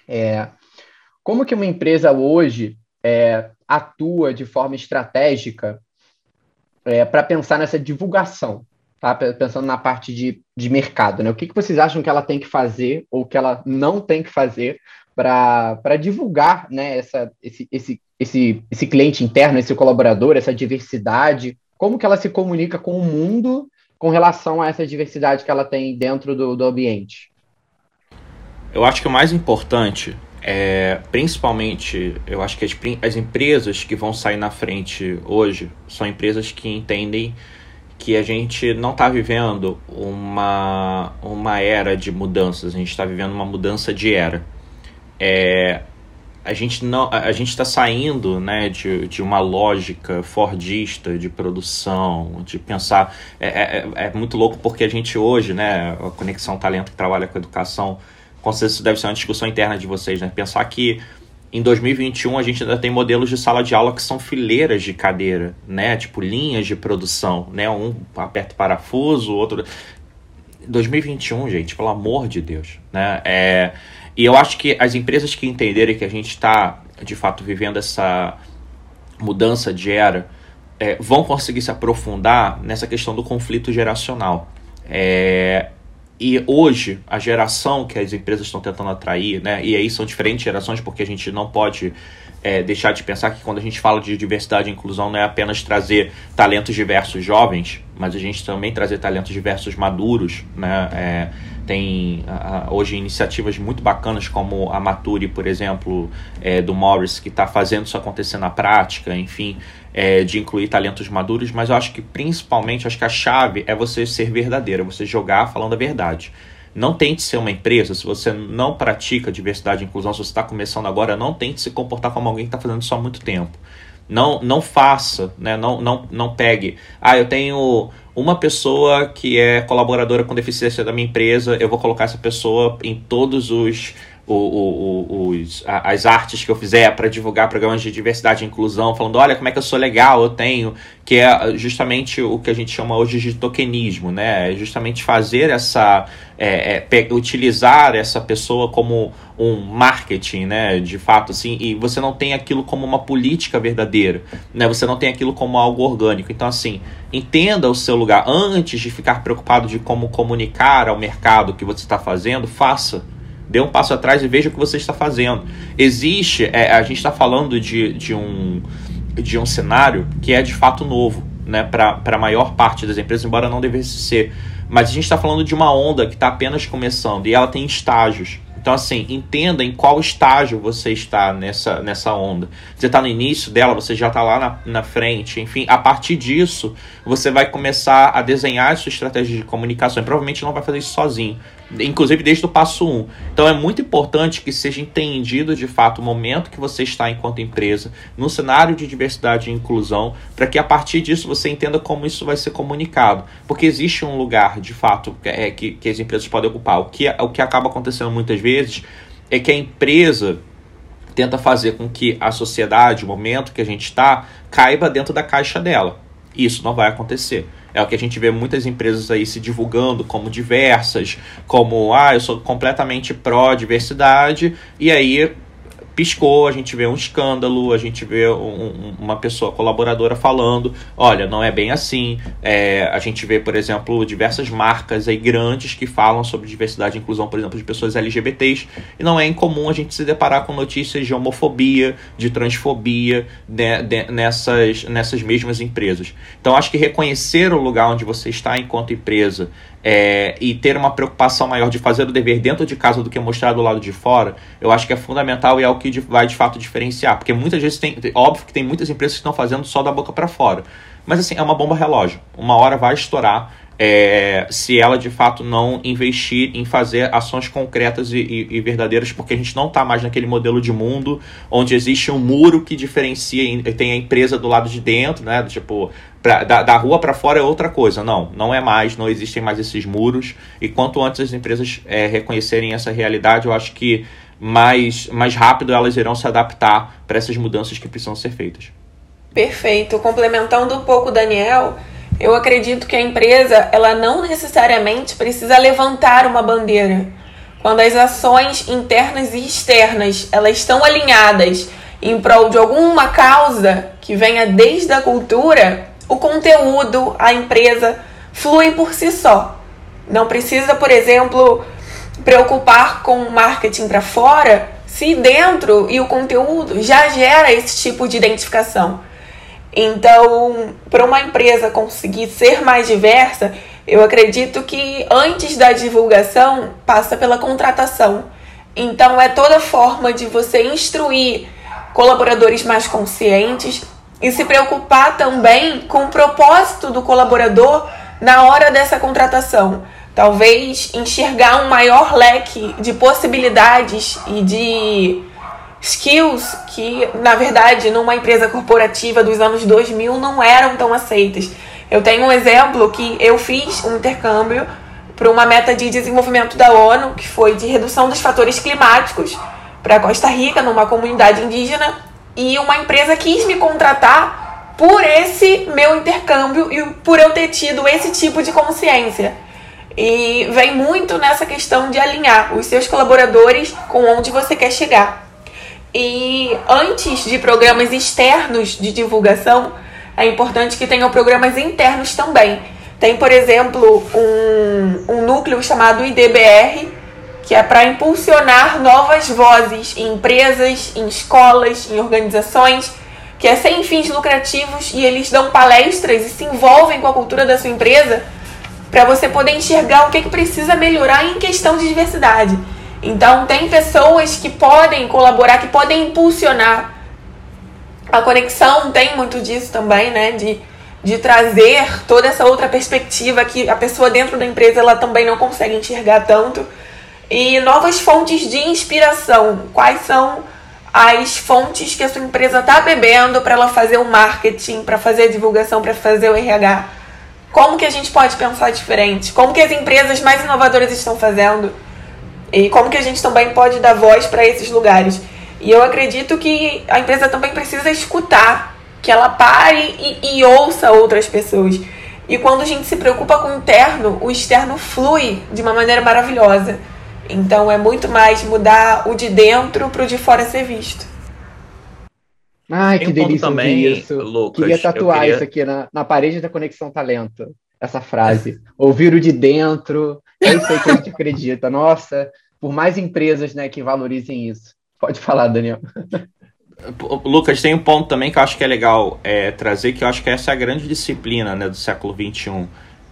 é, como que uma empresa hoje é, atua de forma estratégica é, para pensar nessa divulgação, tá? pensando na parte de, de mercado. Né? O que, que vocês acham que ela tem que fazer ou que ela não tem que fazer para divulgar né, essa, esse, esse, esse, esse cliente interno, esse colaborador, essa diversidade? Como que ela se comunica com o mundo com relação a essa diversidade que ela tem dentro do, do ambiente? Eu acho que o mais importante é, principalmente, eu acho que as, as empresas que vão sair na frente hoje são empresas que entendem que a gente não está vivendo uma, uma era de mudanças, a gente está vivendo uma mudança de era. É, a gente não a, gente está saindo né, de, de uma lógica fordista de produção, de pensar. É, é, é muito louco porque a gente hoje, né, a Conexão Talento que trabalha com educação, com certeza isso deve ser uma discussão interna de vocês, né? Pensar que em 2021 a gente ainda tem modelos de sala de aula que são fileiras de cadeira, né? Tipo linhas de produção, né? Um aperta o parafuso, o outro 2021, gente, pelo amor de Deus, né? É, e eu acho que as empresas que entenderem que a gente está, de fato, vivendo essa mudança de era, é, vão conseguir se aprofundar nessa questão do conflito geracional. É, e hoje, a geração que as empresas estão tentando atrair, né? E aí são diferentes gerações, porque a gente não pode é, deixar de pensar que quando a gente fala de diversidade e inclusão não é apenas trazer talentos diversos jovens, mas a gente também trazer talentos diversos maduros, né? É, tem hoje iniciativas muito bacanas como a Mature, por exemplo, é, do Morris, que está fazendo isso acontecer na prática, enfim, é, de incluir talentos maduros, mas eu acho que principalmente acho que a chave é você ser verdadeiro, você jogar falando a verdade. Não tente ser uma empresa, se você não pratica diversidade e inclusão, se você está começando agora, não tente se comportar como alguém que está fazendo isso há muito tempo. Não, não faça, né? não, não, não pegue. Ah, eu tenho uma pessoa que é colaboradora com deficiência da minha empresa, eu vou colocar essa pessoa em todos os o, o, os, as artes que eu fizer para divulgar programas de diversidade e inclusão, falando, olha como é que eu sou legal, eu tenho, que é justamente o que a gente chama hoje de tokenismo, né? É justamente fazer essa, é, é, utilizar essa pessoa como um marketing, né? De fato, assim, e você não tem aquilo como uma política verdadeira, né? Você não tem aquilo como algo orgânico. Então, assim, entenda o seu lugar antes de ficar preocupado de como comunicar ao mercado o que você está fazendo, faça Dê um passo atrás e veja o que você está fazendo. Existe, é, a gente está falando de, de, um, de um cenário que é de fato novo né, para a maior parte das empresas, embora não devesse ser. Mas a gente está falando de uma onda que está apenas começando e ela tem estágios. Então, assim, entenda em qual estágio você está nessa, nessa onda. Você está no início dela, você já está lá na, na frente. Enfim, a partir disso, você vai começar a desenhar a sua estratégia de comunicação. E provavelmente não vai fazer isso sozinho inclusive desde o passo 1. Então é muito importante que seja entendido de fato o momento que você está enquanto empresa, no cenário de diversidade e inclusão, para que a partir disso você entenda como isso vai ser comunicado. Porque existe um lugar, de fato, é, que, que as empresas podem ocupar. O que, o que acaba acontecendo muitas vezes é que a empresa tenta fazer com que a sociedade, o momento que a gente está, caiba dentro da caixa dela. Isso não vai acontecer. É o que a gente vê muitas empresas aí se divulgando como diversas, como ah, eu sou completamente pró-diversidade, e aí piscou, a gente vê um escândalo, a gente vê um, uma pessoa colaboradora falando, olha, não é bem assim. É, a gente vê, por exemplo, diversas marcas aí grandes que falam sobre diversidade e inclusão, por exemplo, de pessoas LGBTs, e não é incomum a gente se deparar com notícias de homofobia, de transfobia né, de, nessas, nessas mesmas empresas. Então, acho que reconhecer o lugar onde você está enquanto empresa é, e ter uma preocupação maior de fazer o dever dentro de casa do que mostrar do lado de fora, eu acho que é fundamental e é o que vai de fato diferenciar. Porque muitas vezes tem. Óbvio que tem muitas empresas que estão fazendo só da boca para fora. Mas assim, é uma bomba relógio. Uma hora vai estourar é, se ela de fato não investir em fazer ações concretas e, e, e verdadeiras, porque a gente não está mais naquele modelo de mundo onde existe um muro que diferencia, tem a empresa do lado de dentro, né? Tipo, pra, da, da rua para fora é outra coisa. Não, não é mais, não existem mais esses muros. E quanto antes as empresas é, reconhecerem essa realidade, eu acho que mais, mais rápido elas irão se adaptar para essas mudanças que precisam ser feitas. Perfeito. Complementando um pouco, Daniel eu acredito que a empresa ela não necessariamente precisa levantar uma bandeira. Quando as ações internas e externas elas estão alinhadas em prol de alguma causa que venha desde a cultura, o conteúdo, a empresa flui por si só. Não precisa, por exemplo, preocupar com marketing para fora se dentro e o conteúdo já gera esse tipo de identificação. Então, para uma empresa conseguir ser mais diversa, eu acredito que antes da divulgação passa pela contratação. Então, é toda forma de você instruir colaboradores mais conscientes e se preocupar também com o propósito do colaborador na hora dessa contratação. Talvez enxergar um maior leque de possibilidades e de skills que, na verdade, numa empresa corporativa dos anos 2000 não eram tão aceitas. Eu tenho um exemplo que eu fiz um intercâmbio para uma meta de desenvolvimento da ONU, que foi de redução dos fatores climáticos para Costa Rica, numa comunidade indígena, e uma empresa quis me contratar por esse meu intercâmbio e por eu ter tido esse tipo de consciência. E vem muito nessa questão de alinhar os seus colaboradores com onde você quer chegar. E antes de programas externos de divulgação, é importante que tenham programas internos também. Tem, por exemplo, um, um núcleo chamado IDBR, que é para impulsionar novas vozes em empresas, em escolas, em organizações, que é sem fins lucrativos e eles dão palestras e se envolvem com a cultura da sua empresa para você poder enxergar o que, é que precisa melhorar em questão de diversidade. Então, tem pessoas que podem colaborar, que podem impulsionar. A conexão tem muito disso também, né? De, de trazer toda essa outra perspectiva que a pessoa dentro da empresa ela também não consegue enxergar tanto. E novas fontes de inspiração. Quais são as fontes que a sua empresa está bebendo para ela fazer o marketing, para fazer a divulgação, para fazer o RH? Como que a gente pode pensar diferente? Como que as empresas mais inovadoras estão fazendo? E como que a gente também pode dar voz para esses lugares. E eu acredito que a empresa também precisa escutar, que ela pare e, e ouça outras pessoas. E quando a gente se preocupa com o interno, o externo flui de uma maneira maravilhosa. Então é muito mais mudar o de dentro para o de fora ser visto. Ai, que um delícia também, isso. Lucas, queria tatuar queria... isso aqui na, na parede da Conexão Talento. Essa frase. (laughs) Ouvir o de dentro, é isso aí que a gente acredita. Nossa, por mais empresas né, que valorizem isso. Pode falar, Daniel. Lucas, tem um ponto também que eu acho que é legal é, trazer, que eu acho que essa é a grande disciplina né, do século XXI.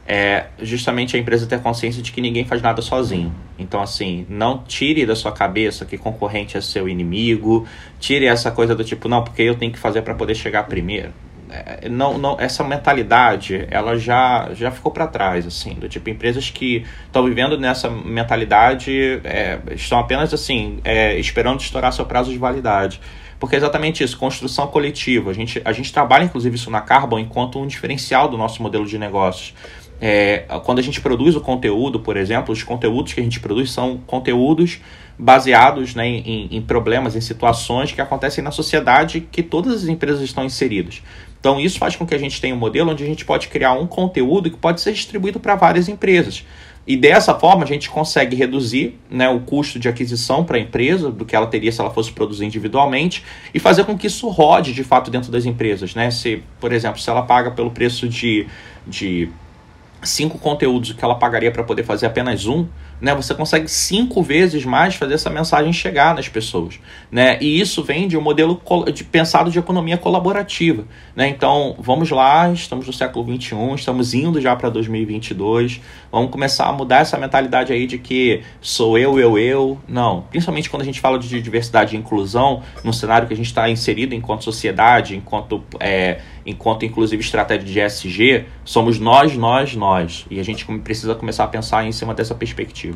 É justamente a empresa ter consciência de que ninguém faz nada sozinho. Então, assim, não tire da sua cabeça que concorrente é seu inimigo, tire essa coisa do tipo, não, porque eu tenho que fazer para poder chegar primeiro. É, não, não, essa mentalidade ela já, já ficou para trás assim do tipo empresas que estão vivendo nessa mentalidade é, estão apenas assim é, esperando estourar seu prazo de validade. Porque é exatamente isso construção coletiva. A gente a gente trabalha inclusive isso na Carbon enquanto um diferencial do nosso modelo de negócios. É, quando a gente produz o conteúdo por exemplo os conteúdos que a gente produz são conteúdos baseados né, em, em problemas, em situações que acontecem na sociedade que todas as empresas estão inseridas. Então, isso faz com que a gente tenha um modelo onde a gente pode criar um conteúdo que pode ser distribuído para várias empresas. E dessa forma, a gente consegue reduzir né, o custo de aquisição para a empresa do que ela teria se ela fosse produzir individualmente e fazer com que isso rode de fato dentro das empresas. Né? Se, por exemplo, se ela paga pelo preço de, de cinco conteúdos que ela pagaria para poder fazer apenas um, né? Você consegue cinco vezes mais fazer essa mensagem chegar nas pessoas, né? E isso vem de um modelo de pensado de economia colaborativa, né? Então, vamos lá, estamos no século 21, estamos indo já para 2022, vamos começar a mudar essa mentalidade aí de que sou eu, eu, eu. Não, principalmente quando a gente fala de diversidade e inclusão, num cenário que a gente está inserido enquanto sociedade, enquanto é, enquanto inclusive estratégia de ESG, somos nós, nós, nós. E a gente precisa começar a pensar em cima dessa perspectiva.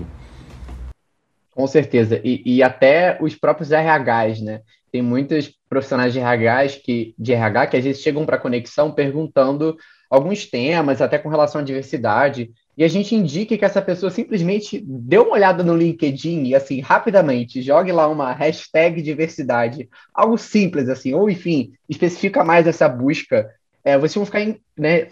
Com certeza. E, e até os próprios RHs, né? Tem muitos profissionais de RHs que, de RH que às vezes chegam para a conexão perguntando alguns temas, até com relação à diversidade, e a gente indica que essa pessoa simplesmente dê uma olhada no LinkedIn e, assim, rapidamente, jogue lá uma hashtag diversidade, algo simples, assim, ou, enfim, especifica mais essa busca. É, vocês vão ficar, né,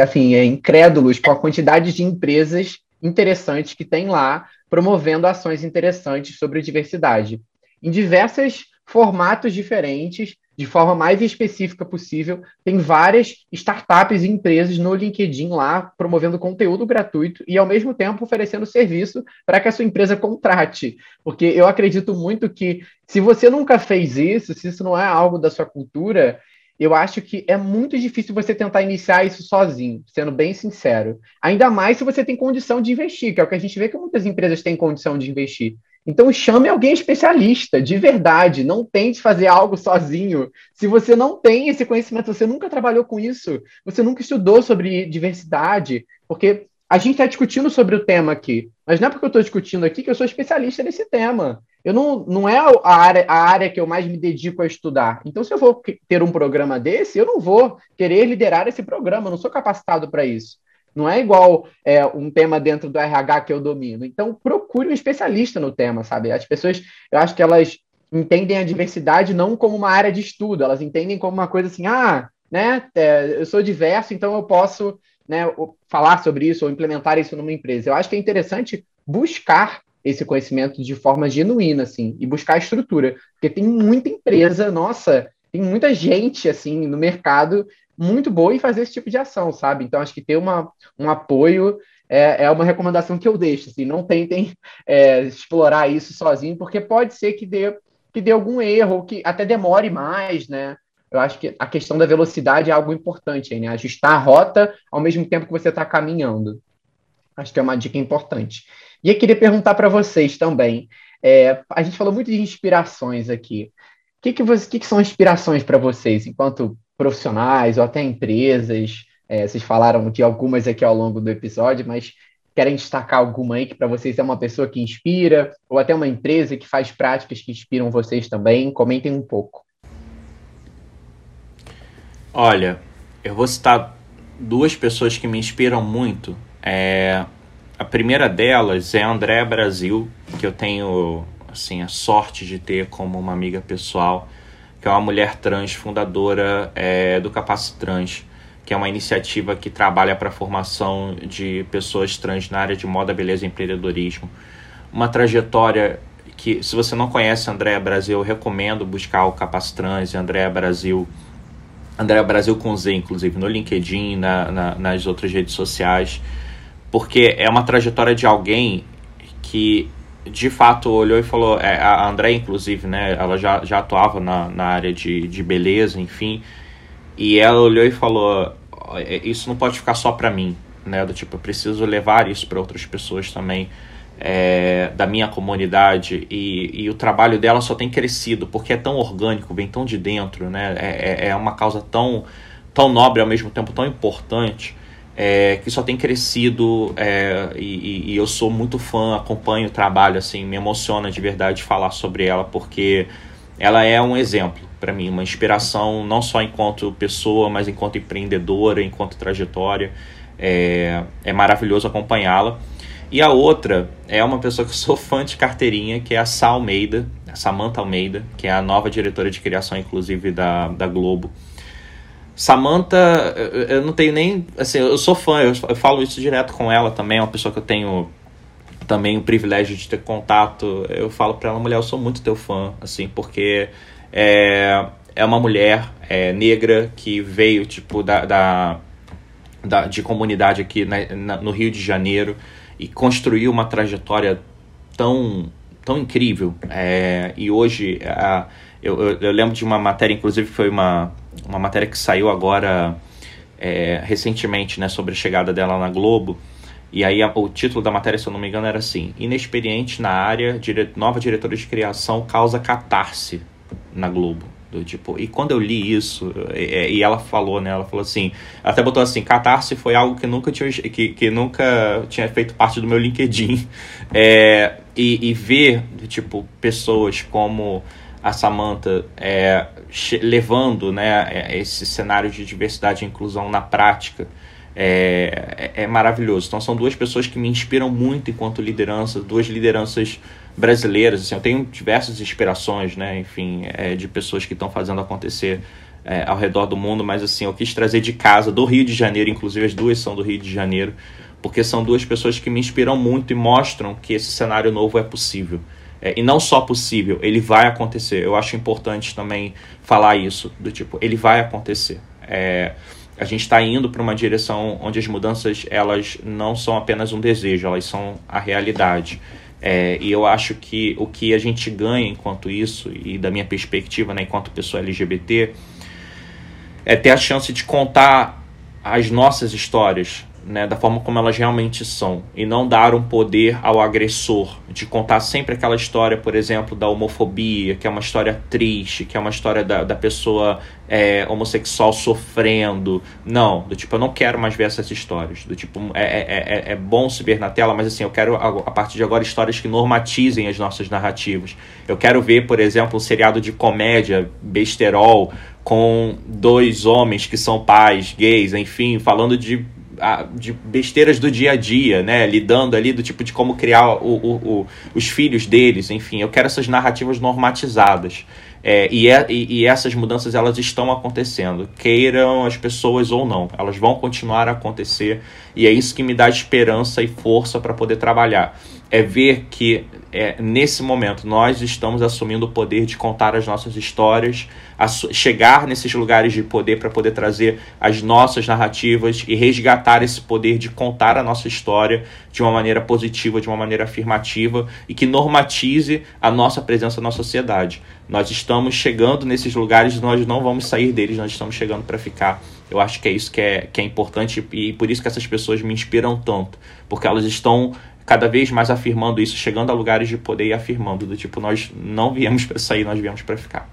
assim, é, incrédulos com a quantidade de empresas interessantes que tem lá, promovendo ações interessantes sobre diversidade. Em diversos formatos diferentes, de forma mais específica possível. Tem várias startups e empresas no LinkedIn lá promovendo conteúdo gratuito e ao mesmo tempo oferecendo serviço para que a sua empresa contrate. Porque eu acredito muito que se você nunca fez isso, se isso não é algo da sua cultura, eu acho que é muito difícil você tentar iniciar isso sozinho, sendo bem sincero. Ainda mais se você tem condição de investir, que é o que a gente vê que muitas empresas têm condição de investir. Então chame alguém especialista, de verdade. Não tente fazer algo sozinho. Se você não tem esse conhecimento, você nunca trabalhou com isso, você nunca estudou sobre diversidade, porque a gente está discutindo sobre o tema aqui, mas não é porque eu estou discutindo aqui que eu sou especialista nesse tema. Eu não, não é a área, a área que eu mais me dedico a estudar. Então, se eu vou ter um programa desse, eu não vou querer liderar esse programa, eu não sou capacitado para isso. Não é igual é, um tema dentro do RH que eu domino. Então, procure um especialista no tema, sabe? As pessoas, eu acho que elas entendem a diversidade não como uma área de estudo, elas entendem como uma coisa assim, ah, né, é, eu sou diverso, então eu posso né, falar sobre isso ou implementar isso numa empresa. Eu acho que é interessante buscar esse conhecimento de forma genuína, assim, e buscar estrutura, porque tem muita empresa, nossa, tem muita gente, assim, no mercado muito boa em fazer esse tipo de ação, sabe? Então, acho que ter uma, um apoio é, é uma recomendação que eu deixo. Assim, não tentem é, explorar isso sozinho, porque pode ser que dê, que dê algum erro, que até demore mais, né? Eu acho que a questão da velocidade é algo importante, aí, né? Ajustar a rota ao mesmo tempo que você está caminhando. Acho que é uma dica importante. E eu queria perguntar para vocês também. É, a gente falou muito de inspirações aqui. O que, que, você, que, que são inspirações para vocês, enquanto profissionais ou até empresas. É, vocês falaram de algumas aqui ao longo do episódio, mas querem destacar alguma aí que para vocês é uma pessoa que inspira, ou até uma empresa que faz práticas que inspiram vocês também? Comentem um pouco. Olha, eu vou citar duas pessoas que me inspiram muito. É, a primeira delas é a Andréa Brasil, que eu tenho assim, a sorte de ter como uma amiga pessoal que é uma mulher trans, fundadora é, do Capacitrans, que é uma iniciativa que trabalha para a formação de pessoas trans na área de moda, beleza e empreendedorismo. Uma trajetória que, se você não conhece Andréa Brasil, eu recomendo buscar o Capacitrans e Andréa Brasil. Andréa Brasil com Z, inclusive, no LinkedIn, na, na, nas outras redes sociais, porque é uma trajetória de alguém que de fato olhou e falou, é, a André inclusive, né, ela já, já atuava na, na área de, de beleza, enfim, e ela olhou e falou, é, isso não pode ficar só para mim, né, do tipo, eu preciso levar isso para outras pessoas também, é, da minha comunidade, e, e o trabalho dela só tem crescido, porque é tão orgânico, vem tão de dentro, né, é, é, é uma causa tão, tão nobre, ao mesmo tempo tão importante, é, que só tem crescido é, e, e, eu sou muito fã, acompanho o trabalho, assim, me emociona de verdade falar sobre ela porque ela é um exemplo para mim, uma inspiração não só enquanto pessoa, mas enquanto empreendedora, enquanto trajetória. É, é maravilhoso acompanhá-la. E a outra é uma pessoa que eu sou fã de carteirinha, que é a Sal Almeida, a Samantha Almeida, que é a nova diretora de criação, inclusive, da, da Globo. Samantha, eu não tenho nem. Assim, eu sou fã, eu, eu falo isso direto com ela também, é uma pessoa que eu tenho também o privilégio de ter contato. Eu falo para ela, mulher, eu sou muito teu fã, assim, porque é, é uma mulher é, negra que veio, tipo, da, da, da de comunidade aqui na, na, no Rio de Janeiro e construiu uma trajetória tão, tão incrível. É, e hoje, eu, eu, eu, lembro de uma matéria, inclusive foi uma, uma matéria que saiu agora é, recentemente né, sobre a chegada dela na Globo. E aí a, o título da matéria, se eu não me engano, era assim: Inexperiente na área, dire, nova diretora de criação causa catarse na Globo. Do tipo, e quando eu li isso, e, e, ela falou, né? Ela falou assim, até botou assim, catarse foi algo que nunca tinha, que, que nunca tinha feito parte do meu LinkedIn. (laughs) É, e, e ver, tipo, pessoas como a Samantha é, levando né, é, esse cenário de diversidade e inclusão na prática é, é, é, maravilhoso. Então são duas pessoas que me inspiram muito enquanto liderança, duas lideranças brasileiras. Assim, eu tenho diversas inspirações, né, enfim, é, de pessoas que estão fazendo acontecer é, ao redor do mundo, mas assim, eu quis trazer de casa, do Rio de Janeiro, inclusive as duas são do Rio de Janeiro, porque são duas pessoas que me inspiram muito e mostram que esse cenário novo é possível. É, e não só possível, ele vai acontecer. Eu acho importante também falar isso, do tipo, ele vai acontecer. É, a gente está indo para uma direção onde as mudanças elas não são apenas um desejo, elas são a realidade. É, e eu acho que o que a gente ganha enquanto isso, e da minha perspectiva, né, enquanto pessoa LGBT, é ter a chance de contar as nossas histórias, né, da forma como elas realmente são e não dar um poder ao agressor de contar sempre aquela história, por exemplo, da homofobia, que é uma história triste, que é uma história da, da pessoa é, homossexual sofrendo. Não, do tipo, eu não quero mais ver essas histórias. Do tipo, é, é, é, é bom se ver na tela, mas assim, eu quero a partir de agora histórias que normatizem as nossas narrativas. Eu quero ver, por exemplo, um seriado de comédia, besterol, com dois homens que são pais, gays, enfim, falando de de besteiras do dia a dia, né? Lidando ali do tipo de como criar o, o, o, os filhos deles, enfim. Eu quero essas narrativas normatizadas. É, e, é, e, essas mudanças elas estão acontecendo, queiram as pessoas ou não, elas vão continuar a acontecer e é isso que me dá esperança e força para poder trabalhar. É ver que é, nesse momento nós estamos assumindo o poder de contar as nossas histórias, chegar nesses lugares de poder para poder trazer as nossas narrativas e resgatar esse poder de contar a nossa história de uma maneira positiva, de uma maneira afirmativa e que normatize a nossa presença na sociedade. Nós estamos chegando nesses lugares, nós não vamos sair deles, nós estamos chegando para ficar. Eu acho que é isso que é, que é importante e por isso que essas pessoas me inspiram tanto, porque elas estão cada vez mais afirmando isso, chegando a lugares de poder e afirmando do tipo nós não viemos para sair, nós viemos para ficar.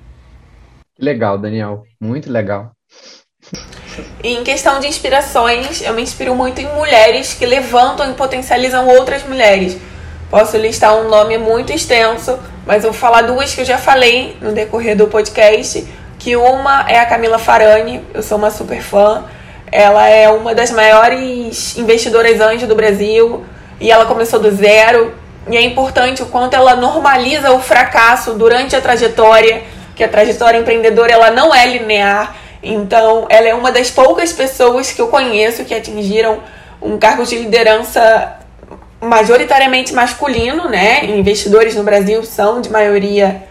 Legal, Daniel. Muito legal. em questão de inspirações, eu me inspiro muito em mulheres que levantam e potencializam outras mulheres. Posso listar um nome muito extenso, mas eu vou falar duas que eu já falei no decorrer do podcast. Que uma é a Camila Farani, eu sou uma super fã. Ela é uma das maiores investidoras anjo do Brasil e ela começou do zero. E é importante o quanto ela normaliza o fracasso durante a trajetória que a trajetória empreendedora ela não é linear. Então, ela é uma das poucas pessoas que eu conheço que atingiram um cargo de liderança majoritariamente masculino, né? Investidores no Brasil são de maioria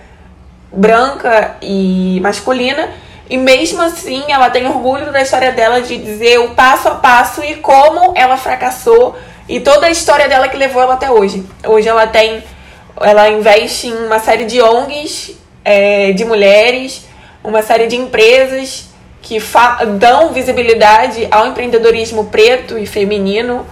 branca e masculina. E mesmo assim, ela tem orgulho da história dela de dizer o passo a passo e como ela fracassou e toda a história dela que levou ela até hoje. Hoje ela tem ela investe em uma série de ONGs é, de mulheres, uma série de empresas que dão visibilidade ao empreendedorismo preto e feminino.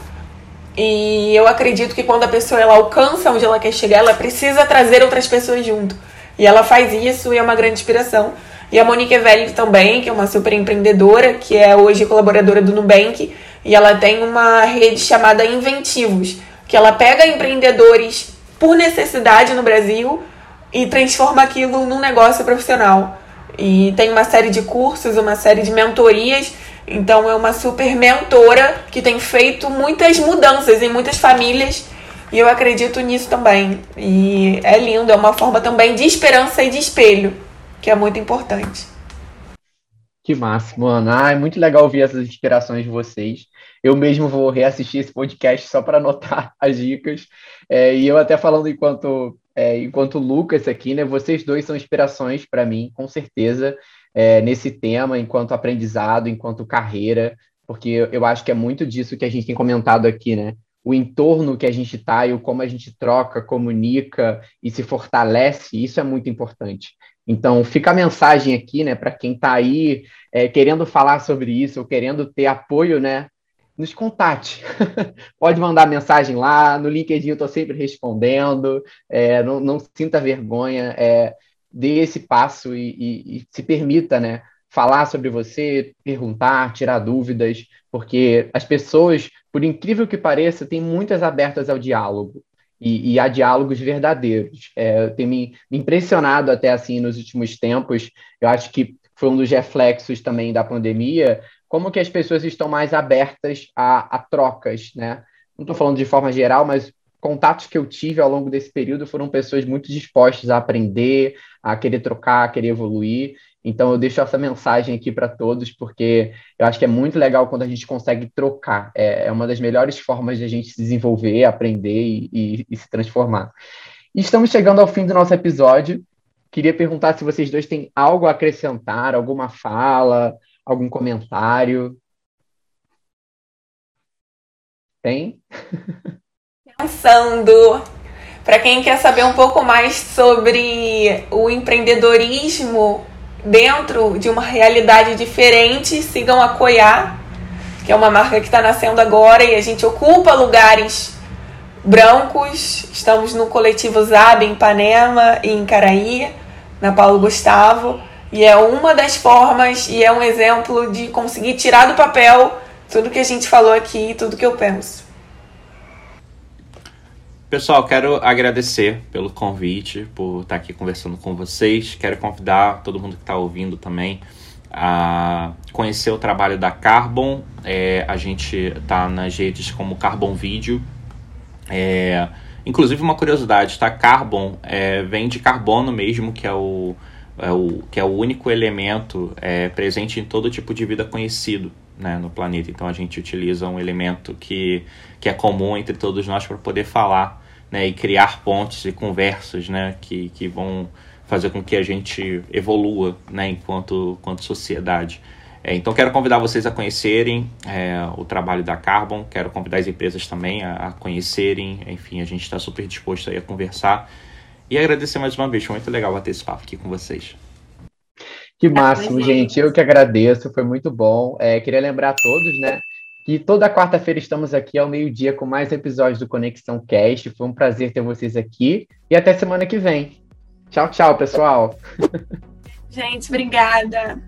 E eu acredito que quando a pessoa ela alcança onde ela quer chegar, ela precisa trazer outras pessoas junto. E ela faz isso e é uma grande inspiração. E a Monique Velli também, que é uma super empreendedora, que é hoje colaboradora do Nubank, e ela tem uma rede chamada Inventivos, que ela pega empreendedores por necessidade no Brasil e transforma aquilo num negócio profissional. E tem uma série de cursos, uma série de mentorias. Então é uma super mentora que tem feito muitas mudanças em muitas famílias. E eu acredito nisso também. E é lindo, é uma forma também de esperança e de espelho, que é muito importante. Que máximo, Ana. Ah, é muito legal ouvir essas inspirações de vocês. Eu mesmo vou reassistir esse podcast só para anotar (laughs) as dicas. É, e eu até falando enquanto é, enquanto Lucas aqui, né? Vocês dois são inspirações para mim, com certeza, é, nesse tema, enquanto aprendizado, enquanto carreira, porque eu, acho que é muito disso que a gente tem comentado aqui, né? o entorno que a gente está e o como a gente troca, comunica e se fortalece, isso é muito importante. Então, fica a mensagem aqui, né, para quem está aí é, querendo falar sobre isso ou querendo ter apoio, né, nos contate. (laughs) Pode mandar mensagem lá, no LinkedIn eu estou sempre respondendo, é, não, não, sinta vergonha, é, dê esse passo e, e, e se permita, né, falar sobre você, perguntar, tirar dúvidas, porque as pessoas, por incrível que pareça, têm muitas abertas ao diálogo. E, e há diálogos verdadeiros. É, eu tenho me impressionado até assim nos últimos tempos. Eu acho que foi um dos reflexos também da pandemia, como que as pessoas estão mais abertas a, a trocas, né? Não estou falando de forma geral, mas contatos que eu tive ao longo desse período foram pessoas muito dispostas a aprender, a querer trocar, a querer evoluir. Então eu deixo essa mensagem aqui para todos, porque eu acho que é muito legal quando a gente consegue trocar. É, é uma das melhores formas de a gente se desenvolver, aprender e, e, e se transformar. Estamos chegando ao fim do nosso episódio. Queria perguntar se vocês dois têm algo a acrescentar, alguma fala, algum comentário. Tem? Pensando. Para quem quer saber um pouco mais sobre o empreendedorismo dentro de uma realidade diferente, sigam a Coiá, que é uma marca que está nascendo agora e a gente ocupa lugares brancos. Estamos no coletivo Zab em Ipanema e em Caraí, na Paulo Gustavo. E é uma das formas e é um exemplo de conseguir tirar do papel tudo que a gente falou aqui, tudo que eu penso. Pessoal, quero agradecer pelo convite, por estar aqui conversando com vocês. Quero convidar todo mundo que está ouvindo também a conhecer o trabalho da Carbon. É, a gente está nas redes como Carbon Vídeo. É, inclusive, uma curiosidade, tá? Carbon é, vem de carbono mesmo, que é o, é o, que é o único elemento é, presente em todo tipo de vida conhecido né, no planeta. Então, a gente utiliza um elemento que, que é comum entre todos nós para poder falar né, e criar pontes e conversas né, que, que vão fazer com que a gente evolua né, enquanto, enquanto sociedade. É, então, quero convidar vocês a conhecerem é, o trabalho da Carbon, quero convidar as empresas também a, a conhecerem, enfim, a gente está super disposto aí a conversar. E agradecer mais uma vez, foi muito legal bater esse papo aqui com vocês. Que máximo, gente. Eu que agradeço, foi muito bom. É, queria lembrar a todos, né, que toda quarta-feira estamos aqui ao meio-dia com mais episódios do Conexão Cast. Foi um prazer ter vocês aqui e até semana que vem. Tchau, tchau, pessoal. Gente, obrigada.